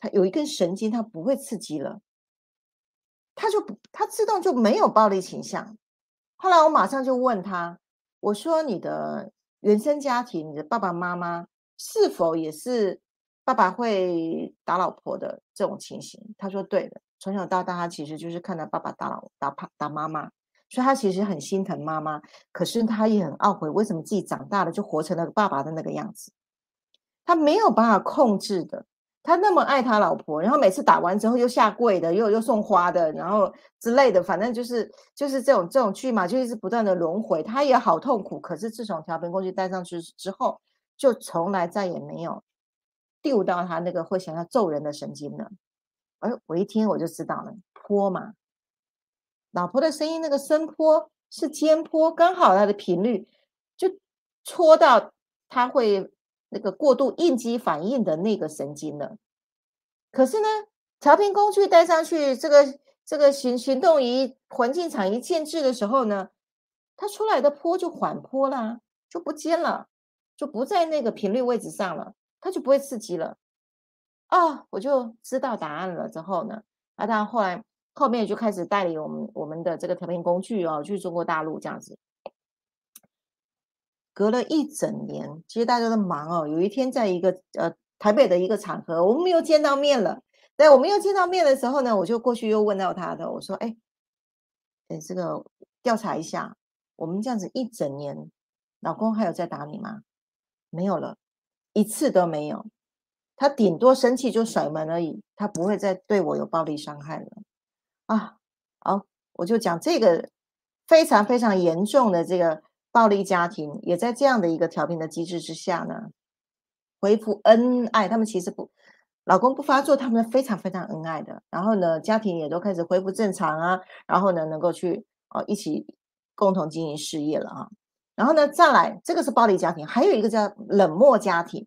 他有一根神经他不会刺激了，他就不他自动就没有暴力倾向。后来我马上就问他，我说：“你的原生家庭，你的爸爸妈妈是否也是爸爸会打老婆的这种情形？”他说：“对的，从小到大，他其实就是看到爸爸打老打打打妈妈，所以他其实很心疼妈妈，可是他也很懊悔，为什么自己长大了就活成了爸爸的那个样子？他没有办法控制的。他那么爱他老婆，然后每次打完之后又下跪的，又又送花的，然后之类的，反正就是就是这种这种剧嘛，就一直不断的轮回。他也好痛苦，可是自从调频工具戴上去之后，就从来再也没有丢到他那个会想要揍人的神经了。而我一听我就知道了，泼嘛，老婆的声音那个声波是尖波，刚好它的频率就戳到他会。那个过度应激反应的那个神经了，可是呢，调频工具带上去，这个这个行行动仪环境场一建置的时候呢，它出来的波就缓坡啦，就不尖了，就不在那个频率位置上了，它就不会刺激了。啊，我就知道答案了。之后呢，啊，他后来后面就开始代理我们我们的这个调频工具哦，去中国大陆这样子。隔了一整年，其实大家都忙哦。有一天，在一个呃台北的一个场合，我们又见到面了。对，我们又见到面的时候呢，我就过去又问到他的，我说：“哎，哎，这个调查一下，我们这样子一整年，老公还有在打你吗？没有了，一次都没有。他顶多生气就甩门而已，他不会再对我有暴力伤害了。啊，好，我就讲这个非常非常严重的这个。”暴力家庭也在这样的一个调频的机制之下呢，恢复恩爱。他们其实不，老公不发作，他们非常非常恩爱的。然后呢，家庭也都开始恢复正常啊。然后呢，能够去哦一起共同经营事业了啊。然后呢，再来这个是暴力家庭，还有一个叫冷漠家庭。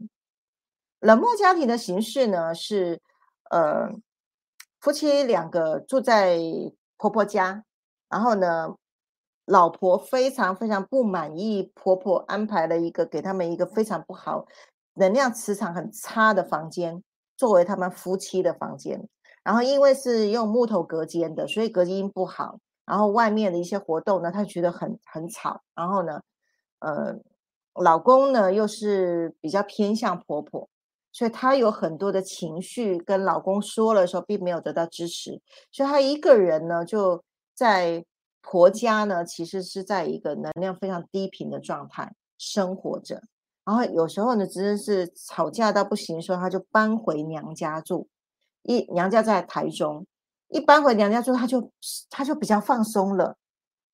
冷漠家庭的形式呢是，呃，夫妻两个住在婆婆家，然后呢。老婆非常非常不满意，婆婆安排了一个给他们一个非常不好、能量磁场很差的房间，作为他们夫妻的房间。然后因为是用木头隔间的，所以隔音不好。然后外面的一些活动呢，他觉得很很吵。然后呢，呃，老公呢又是比较偏向婆婆，所以她有很多的情绪跟老公说了时候，并没有得到支持，所以她一个人呢就在。婆家呢，其实是在一个能量非常低频的状态生活着，然后有时候呢，真的是吵架到不行的时候，她就搬回娘家住。一娘家在台中，一搬回娘家住，她就她就比较放松了，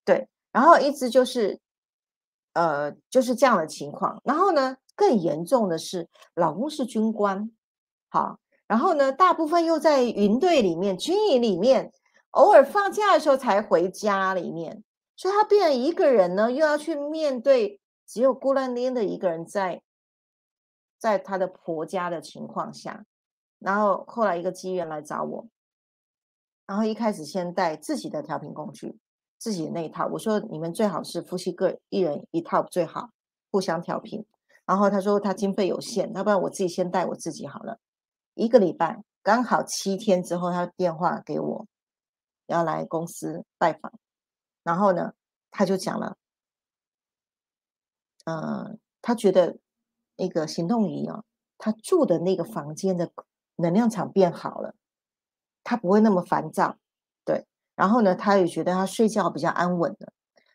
对。然后一直就是，呃，就是这样的情况。然后呢，更严重的是，老公是军官，好，然后呢，大部分又在云队里面、军营里面。偶尔放假的时候才回家里面，所以他变成一个人呢，又要去面对只有孤零零的一个人在，在他的婆家的情况下，然后后来一个机缘来找我，然后一开始先带自己的调频工具，自己的那一套，我说你们最好是夫妻各一人一套最好，互相调频。然后他说他经费有限，要不然我自己先带我自己好了。一个礼拜刚好七天之后，他电话给我。要来公司拜访，然后呢，他就讲了，呃，他觉得那个行动仪啊，他住的那个房间的能量场变好了，他不会那么烦躁，对。然后呢，他也觉得他睡觉比较安稳了。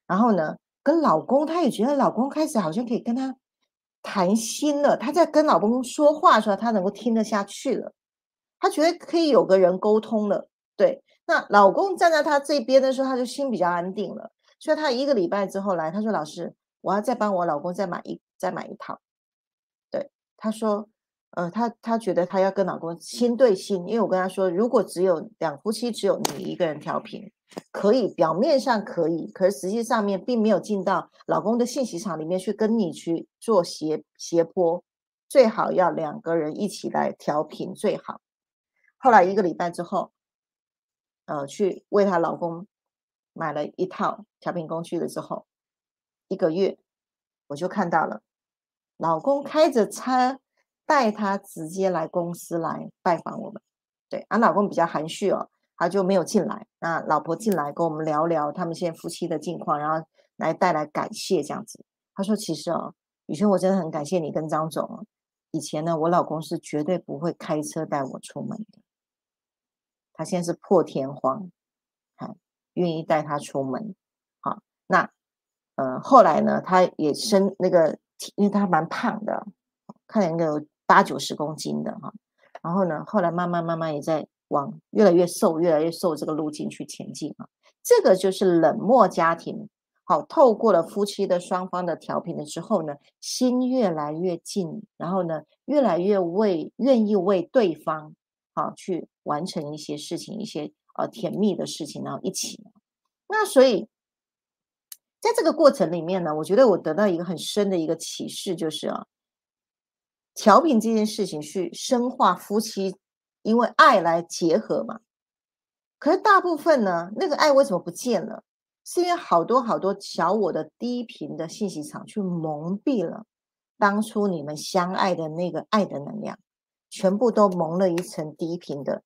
然后呢，跟老公，他也觉得老公开始好像可以跟他谈心了。他在跟老公说话的时候，他能够听得下去了。他觉得可以有个人沟通了，对。那老公站在他这边的时候，他就心比较安定了。所以他一个礼拜之后来，他说：“老师，我要再帮我老公再买一再买一套。”对，他说：“呃，她她觉得她要跟老公心对心，因为我跟她说，如果只有两夫妻只有你一个人调频，可以表面上可以，可是实际上面并没有进到老公的信息场里面去跟你去做斜斜坡，最好要两个人一起来调频最好。”后来一个礼拜之后。呃，去为她老公买了一套调频工具了之后，一个月我就看到了，老公开着车带他直接来公司来拜访我们。对，俺老公比较含蓄哦，他就没有进来。那老婆进来跟我们聊聊他们现在夫妻的近况，然后来带来感谢这样子。他说：“其实哦，宇轩，我真的很感谢你跟张总。以前呢，我老公是绝对不会开车带我出门的。”他现在是破天荒，还愿意带他出门，好，那呃后来呢，他也生那个，因为他蛮胖的，看起来有八九十公斤的哈。然后呢，后来慢慢慢慢也在往越来越瘦、越来越瘦这个路径去前进啊。这个就是冷漠家庭。好，透过了夫妻的双方的调频了之后呢，心越来越近，然后呢，越来越为愿意为对方好去完成一些事情，一些呃甜蜜的事情，然后一起。那所以在这个过程里面呢，我觉得我得到一个很深的一个启示，就是啊，调频这件事情去深化夫妻因为爱来结合嘛。可是大部分呢，那个爱为什么不见了？是因为好多好多小我的低频的信息场去蒙蔽了当初你们相爱的那个爱的能量，全部都蒙了一层低频的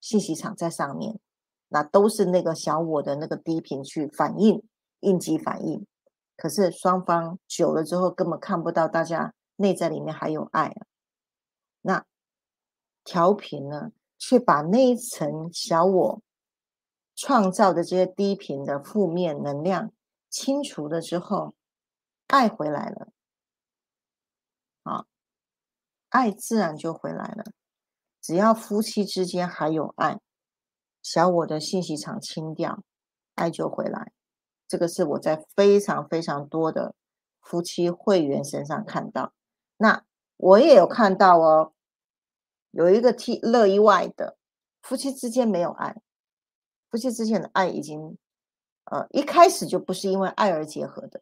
信息场在上面，那都是那个小我的那个低频去反应应急反应。可是双方久了之后，根本看不到大家内在里面还有爱啊。那调频呢，却把那一层小我。创造的这些低频的负面能量清除了之后，爱回来了，啊，爱自然就回来了。只要夫妻之间还有爱，小我的信息场清掉，爱就回来。这个是我在非常非常多的夫妻会员身上看到。那我也有看到哦，有一个 T 乐意外的夫妻之间没有爱。夫妻之间的爱已经，呃，一开始就不是因为爱而结合的，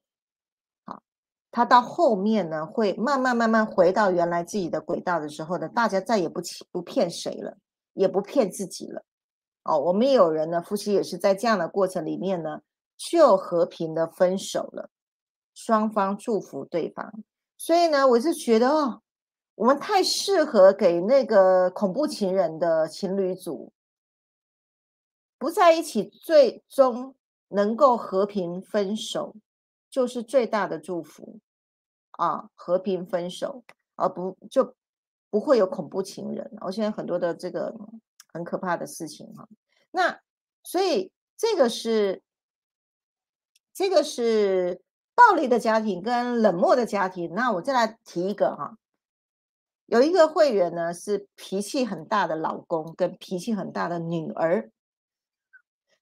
好，他到后面呢，会慢慢慢慢回到原来自己的轨道的时候呢，大家再也不欺不骗谁了，也不骗自己了，哦，我们有人呢，夫妻也是在这样的过程里面呢，就和平的分手了，双方祝福对方，所以呢，我是觉得哦，我们太适合给那个恐怖情人的情侣组。不在一起，最终能够和平分手，就是最大的祝福啊！和平分手，而不就不会有恐怖情人。我现在很多的这个很可怕的事情哈。那所以这个是这个是暴力的家庭跟冷漠的家庭。那我再来提一个哈，有一个会员呢是脾气很大的老公跟脾气很大的女儿。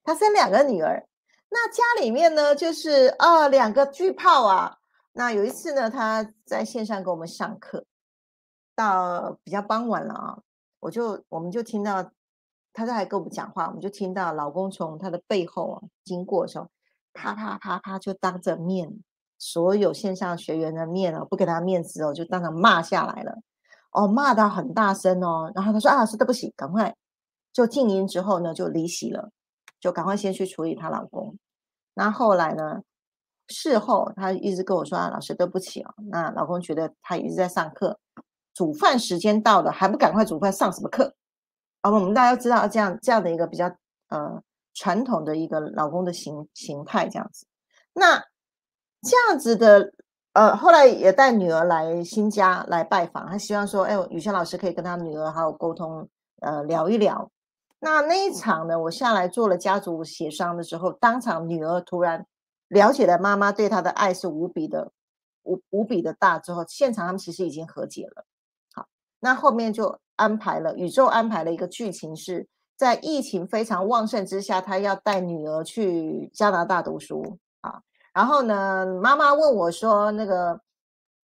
他生两个女儿，那家里面呢，就是啊两个巨炮啊。那有一次呢，他在线上给我们上课，到比较傍晚了啊，我就我们就听到他在还跟我们讲话，我们就听到老公从他的背后啊经过的时候，啪啪啪啪就当着面所有线上学员的面哦，不给他面子哦，就当场骂下来了，哦骂到很大声哦，然后他说啊老师对不起，赶快就静音之后呢就离席了。就赶快先去处理她老公，那后来呢？事后她一直跟我说：“啊，老师对不起啊。”那老公觉得她一直在上课，煮饭时间到了还不赶快煮饭，上什么课？啊，我们大家都知道这样这样的一个比较呃传统的一个老公的形形态这样子。那这样子的呃，后来也带女儿来新家来拜访，他希望说：“哎，雨轩老师可以跟他女儿好好沟通，呃，聊一聊。”那那一场呢？我下来做了家族协商的时候，当场女儿突然了解了妈妈对她的爱是无比的无无比的大之后，现场他们其实已经和解了。好，那后面就安排了宇宙安排了一个剧情，是在疫情非常旺盛之下，他要带女儿去加拿大读书啊。然后呢，妈妈问我说：“那个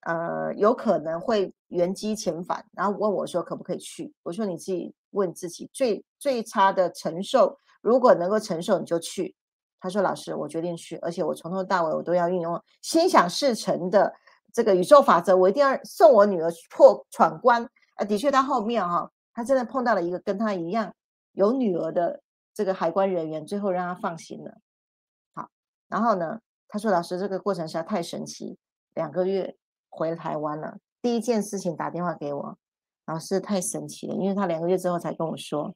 呃，有可能会原机遣返，然后问我说可不可以去？”我说：“你自己。”问自己最最差的承受，如果能够承受，你就去。他说：“老师，我决定去，而且我从头到尾我都要运用心想事成的这个宇宙法则，我一定要送我女儿破闯关。”啊，的确，他后面哈，他真的碰到了一个跟他一样有女儿的这个海关人员，最后让他放心了。好，然后呢，他说：“老师，这个过程实在太神奇，两个月回台湾了，第一件事情打电话给我。”老师太神奇了，因为他两个月之后才跟我说，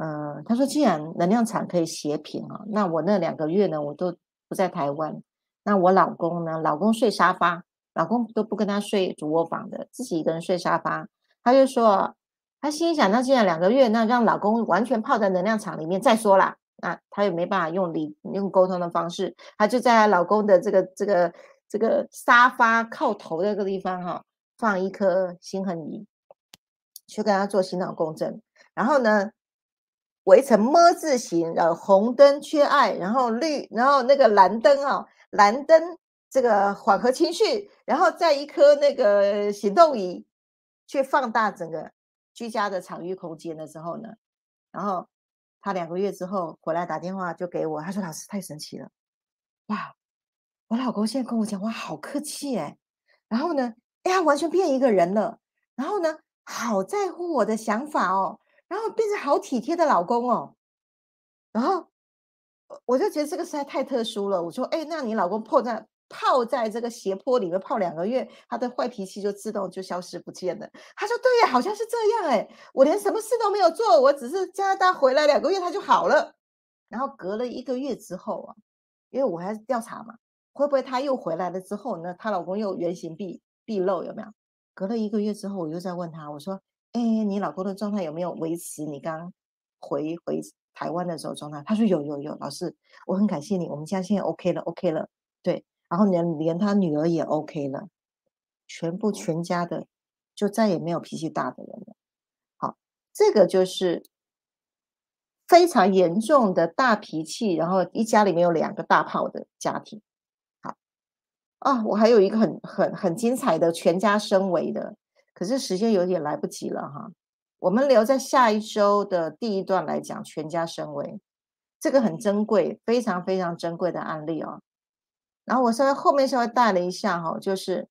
嗯，他说既然能量场可以斜平啊，那我那两个月呢，我都不在台湾，那我老公呢，老公睡沙发，老公都不跟他睡主卧房的，自己一个人睡沙发，他就说，她心想，那既然两个月，那让老公完全泡在能量场里面再说啦，那她也没办法用理用沟通的方式，她就在她老公的这个这个这个沙发靠头的这个地方哈，放一颗心横仪，去跟他做心脑共振，然后呢，围成么字形，然后红灯缺爱，然后绿，然后那个蓝灯啊，蓝灯这个缓和情绪，然后再一颗那个行动仪，去放大整个居家的场域空间的时候呢，然后他两个月之后回来打电话就给我，他说老师太神奇了，哇，我老公现在跟我讲话好客气哎，然后呢，哎呀完全变一个人了，然后呢。好在乎我的想法哦，然后变成好体贴的老公哦，然后我就觉得这个实在太特殊了。我说，哎，那你老公破在泡在这个斜坡里面泡两个月，他的坏脾气就自动就消失不见了。他说，对呀，好像是这样哎，我连什么事都没有做，我只是加拿大回来两个月他就好了。然后隔了一个月之后啊，因为我还是调查嘛，会不会他又回来了之后呢，她老公又原形毕毕露有没有？隔了一个月之后，我又在问他，我说：“哎，你老公的状态有没有维持你刚回回台湾的时候状态？”他说：“有有有，老师，我很感谢你，我们家现在 OK 了，OK 了。对，然后连连他女儿也 OK 了，全部全家的就再也没有脾气大的人了。好，这个就是非常严重的大脾气，然后一家里面有两个大炮的家庭。”啊，我还有一个很很很精彩的全家升维的，可是时间有点来不及了哈。我们留在下一周的第一段来讲全家升维，这个很珍贵，非常非常珍贵的案例哦。然后我稍微后面稍微带了一下哈，就是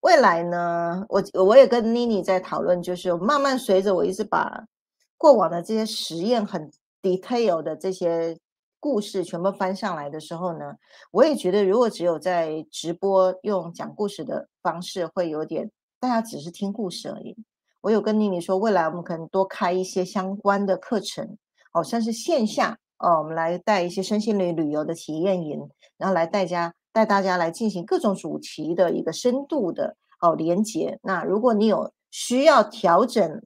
未来呢，我我也跟妮妮在讨论，就是慢慢随着我一直把过往的这些实验很 detail 的这些。故事全部翻上来的时候呢，我也觉得如果只有在直播用讲故事的方式，会有点大家只是听故事而已。我有跟妮妮说，未来我们可能多开一些相关的课程，好像是线下哦，我们来带一些身心灵旅游的体验营，然后来带家带大家来进行各种主题的一个深度的哦连接。那如果你有需要调整。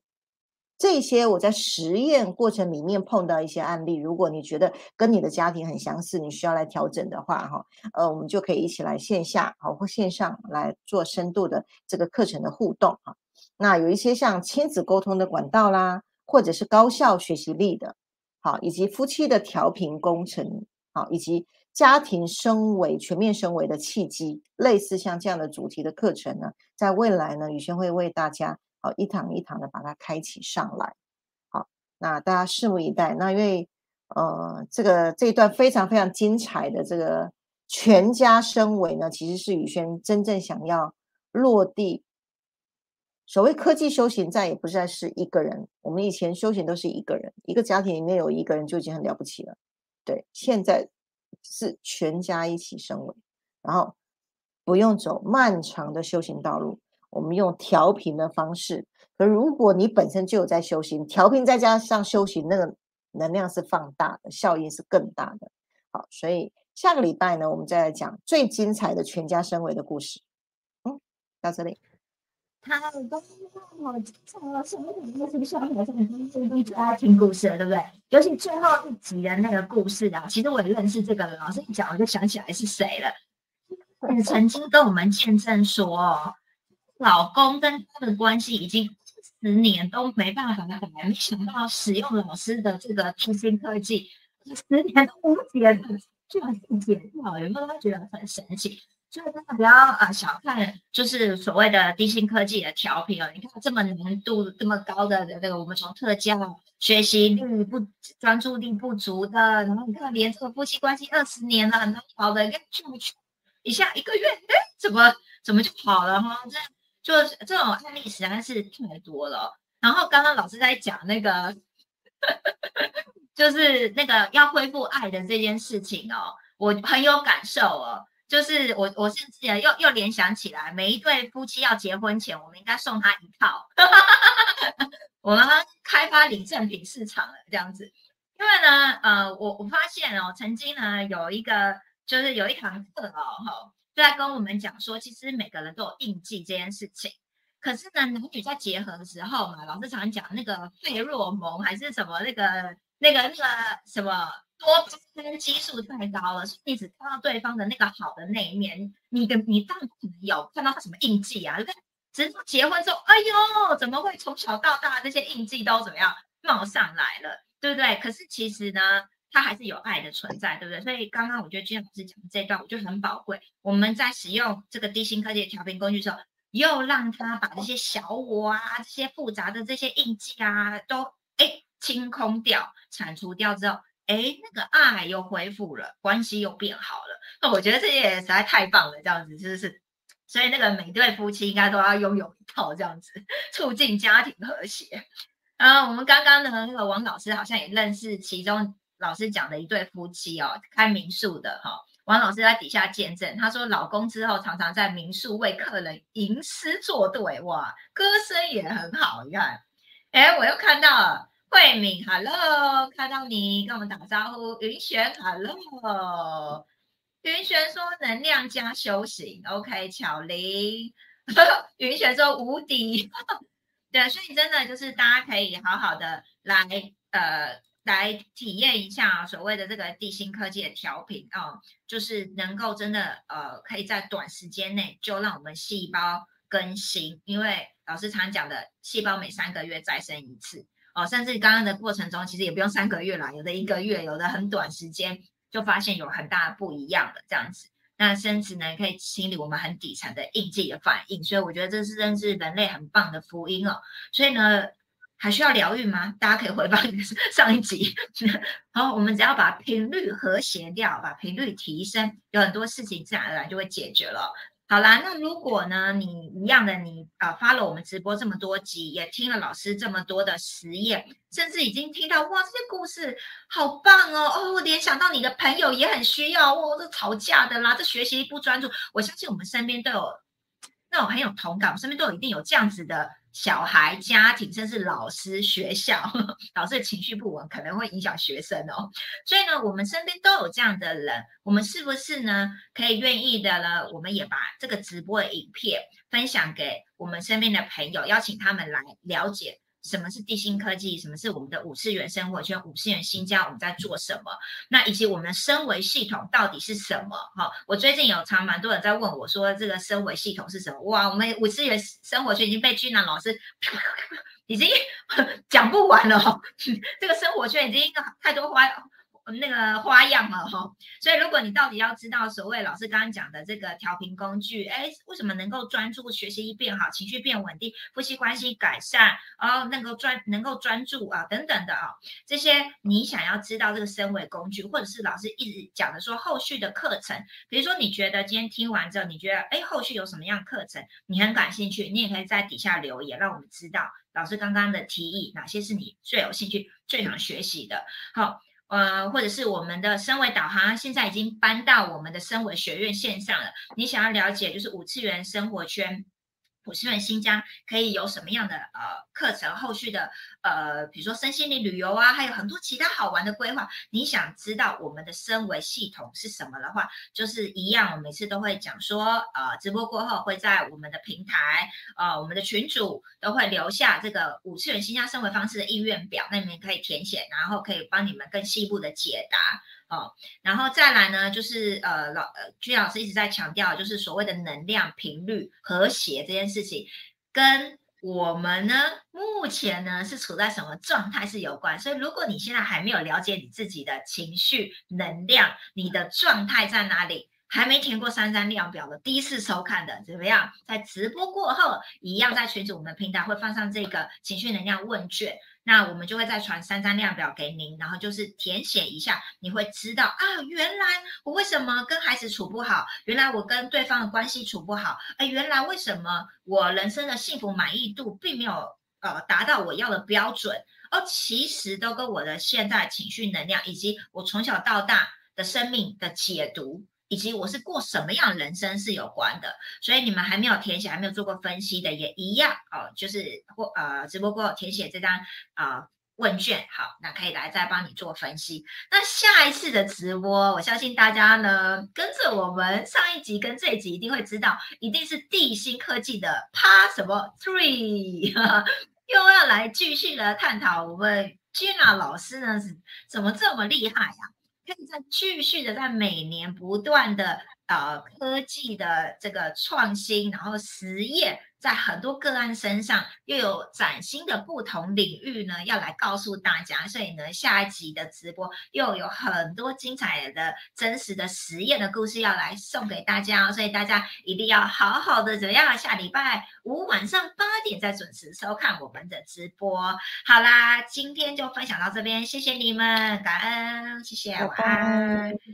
这些我在实验过程里面碰到一些案例，如果你觉得跟你的家庭很相似，你需要来调整的话，哈，呃，我们就可以一起来线下好或线上来做深度的这个课程的互动哈。那有一些像亲子沟通的管道啦，或者是高效学习力的，好，以及夫妻的调频工程，好，以及家庭升维全面升维的契机，类似像这样的主题的课程呢，在未来呢，宇轩会为大家。好，一堂一堂的把它开启上来。好，那大家拭目以待。那因为呃，这个这一段非常非常精彩的这个全家升维呢，其实是宇轩真正想要落地。所谓科技修行，再也不再是一个人。我们以前修行都是一个人，一个家庭里面有一个人就已经很了不起了。对，现在是全家一起升维，然后不用走漫长的修行道路。我们用调频的方式，可如果你本身就有在修行，调频再加上修行，那个能量是放大的，效应是更大的。好，所以下个礼拜呢，我们再来讲最精彩的全家升维的故事。嗯，到这里。他都好精彩了，什么故事？像好像很多人一直爱听故事，对不对？尤其最后一集的那个故事啊，其实我也认识这个人，老师一讲我就想起来是谁了。你曾经跟我们见证说。老公跟他的关系已经十年都没办法改，没想到使用老师的这个新兴科技，十年都无解，居然解掉，有没有觉得很神奇？所以真的不要啊小看，就是所谓的低薪科技的调频哦。你看这么难度这么高的这个，我们从特教学习力不专注力不足的，然后你看连这个夫妻关系二十年了，很好的，跟去一下一个月，哎，怎么怎么就好了哈？这。就是这种案例实在是太多了。然后刚刚老师在讲那个，*laughs* 就是那个要恢复爱的这件事情哦，我很有感受哦。就是我我甚至又又联想起来，每一对夫妻要结婚前，我们应该送他一套。*laughs* 我们开发礼赠品市场了这样子，因为呢，呃，我我发现哦，曾经呢有一个就是有一堂课哦，哈。就在跟我们讲说，其实每个人都有印记这件事情。可是呢，男女在结合的时候嘛，老师常讲那个费洛蒙还是什么那个那个那个什么多巴胺激素太高了，所以你只看到对方的那个好的那一面，你的你当然不可能有看到他什么印记啊，对不对？直到结婚之后，哎呦，怎么会从小到大这些印记都怎么样冒上来了，对不对？可是其实呢，他还是有爱的存在，对不对？所以刚刚我觉得君老师讲的这段，我觉得很宝贵。我们在使用这个低心科技的调频工具的时候，又让他把这些小我啊、这些复杂的这些印记啊，都哎清空掉、铲除掉之后，哎，那个爱又恢复了，关系又变好了。那我觉得这也实在太棒了，这样子是不是？所以那个每对夫妻应该都要拥有一套这样子，促进家庭和谐。啊，我们刚刚的那个王老师好像也认识其中老师讲的一对夫妻哦，开民宿的哈。王老师在底下见证，他说老公之后常常在民宿为客人吟诗作对，哇，歌声也很好。你看，哎，我又看到了慧敏，Hello，看到你跟我们打招呼。云璇，Hello。云璇说：“能量加修行，OK。”巧玲，*laughs* 云璇说：“无敌。*laughs* ”对，所以真的就是大家可以好好的来呃来体验一下所谓的这个地心科技的调频啊，就是能够真的呃可以在短时间内就让我们细胞更新，因为老师常讲的细胞每三个月再生一次哦，甚至刚刚的过程中其实也不用三个月啦，有的一个月，有的很短时间。就发现有很大不一样的这样子，那甚至呢可以清理我们很底层的印记的反应，所以我觉得这是真是人类很棒的福音哦。所以呢，还需要疗愈吗？大家可以回放 *laughs* 上一集。*laughs* 好，我们只要把频率和谐掉，把频率提升，有很多事情自然而然就会解决了。好啦，那如果呢，你一样的，你呃发了我们直播这么多集，也听了老师这么多的实验，甚至已经听到哇，这些故事好棒哦哦，联想到你的朋友也很需要哦，这吵架的啦，这学习不专注，我相信我们身边都有那种很有同感，我身边都有一定有这样子的。小孩、家庭，甚至老师、学校，*laughs* 老师的情绪不稳，可能会影响学生哦。所以呢，我们身边都有这样的人，我们是不是呢？可以愿意的呢？我们也把这个直播的影片分享给我们身边的朋友，邀请他们来了解。什么是地心科技？什么是我们的五次元生活圈？五次元新家我们在做什么？那以及我们的升维系统到底是什么？哈，我最近有常蛮多人在问我说，这个升维系统是什么？哇，我们五次元生活圈已经被君南老师 *laughs* 已经 *laughs* 讲不完了，*laughs* 这个生活圈已经太多花。那个花样了哈，所以如果你到底要知道所谓老师刚刚讲的这个调频工具，哎，为什么能够专注学习一变好，情绪变稳定，夫妻关系改善，然后能够专能够专注啊等等的啊，这些你想要知道这个身维工具，或者是老师一直讲的说后续的课程，比如说你觉得今天听完之后，你觉得哎后续有什么样课程你很感兴趣，你也可以在底下留言，让我们知道老师刚刚的提议哪些是你最有兴趣、最想学习的，好。呃，或者是我们的升维导航，现在已经搬到我们的升维学院线上了。你想要了解就是五次元生活圈。普世人新疆可以有什么样的呃课程？后续的呃，比如说身心灵旅游啊，还有很多其他好玩的规划。你想知道我们的升维系统是什么的话，就是一样，我每次都会讲说，呃，直播过后会在我们的平台，呃，我们的群主都会留下这个五次元新疆生活方式的意愿表，那你们可以填写，然后可以帮你们更细部的解答。哦，然后再来呢，就是呃老呃居老师一直在强调，就是所谓的能量频率和谐这件事情，跟我们呢目前呢是处在什么状态是有关。所以如果你现在还没有了解你自己的情绪能量，你的状态在哪里，还没填过三三量表的，第一次收看的怎么样？在直播过后，一样在群组我们平台会放上这个情绪能量问卷。那我们就会再传三张量表给您，然后就是填写一下，你会知道啊，原来我为什么跟孩子处不好，原来我跟对方的关系处不好，哎，原来为什么我人生的幸福满意度并没有呃达到我要的标准，哦，其实都跟我的现在情绪能量以及我从小到大的生命的解读。以及我是过什么样的人生是有关的，所以你们还没有填写、还没有做过分析的也一样哦，就是或呃直播过后填写这张啊问卷，好，那可以来再帮你做分析。那下一次的直播，我相信大家呢跟着我们上一集跟这一集一定会知道，一定是地心科技的 Part 什么 Three，*laughs* 又要来继续的探讨我们 Gina 老师呢是怎么这么厉害呀？可以在继续的在每年不断的呃科技的这个创新，然后实验。在很多个案身上，又有崭新的不同领域呢，要来告诉大家。所以呢，下一集的直播又有很多精彩的真实的实验的故事要来送给大家。所以大家一定要好好的怎么样？下礼拜五晚上八点再准时收看我们的直播。好啦，今天就分享到这边，谢谢你们，感恩，谢谢，晚安。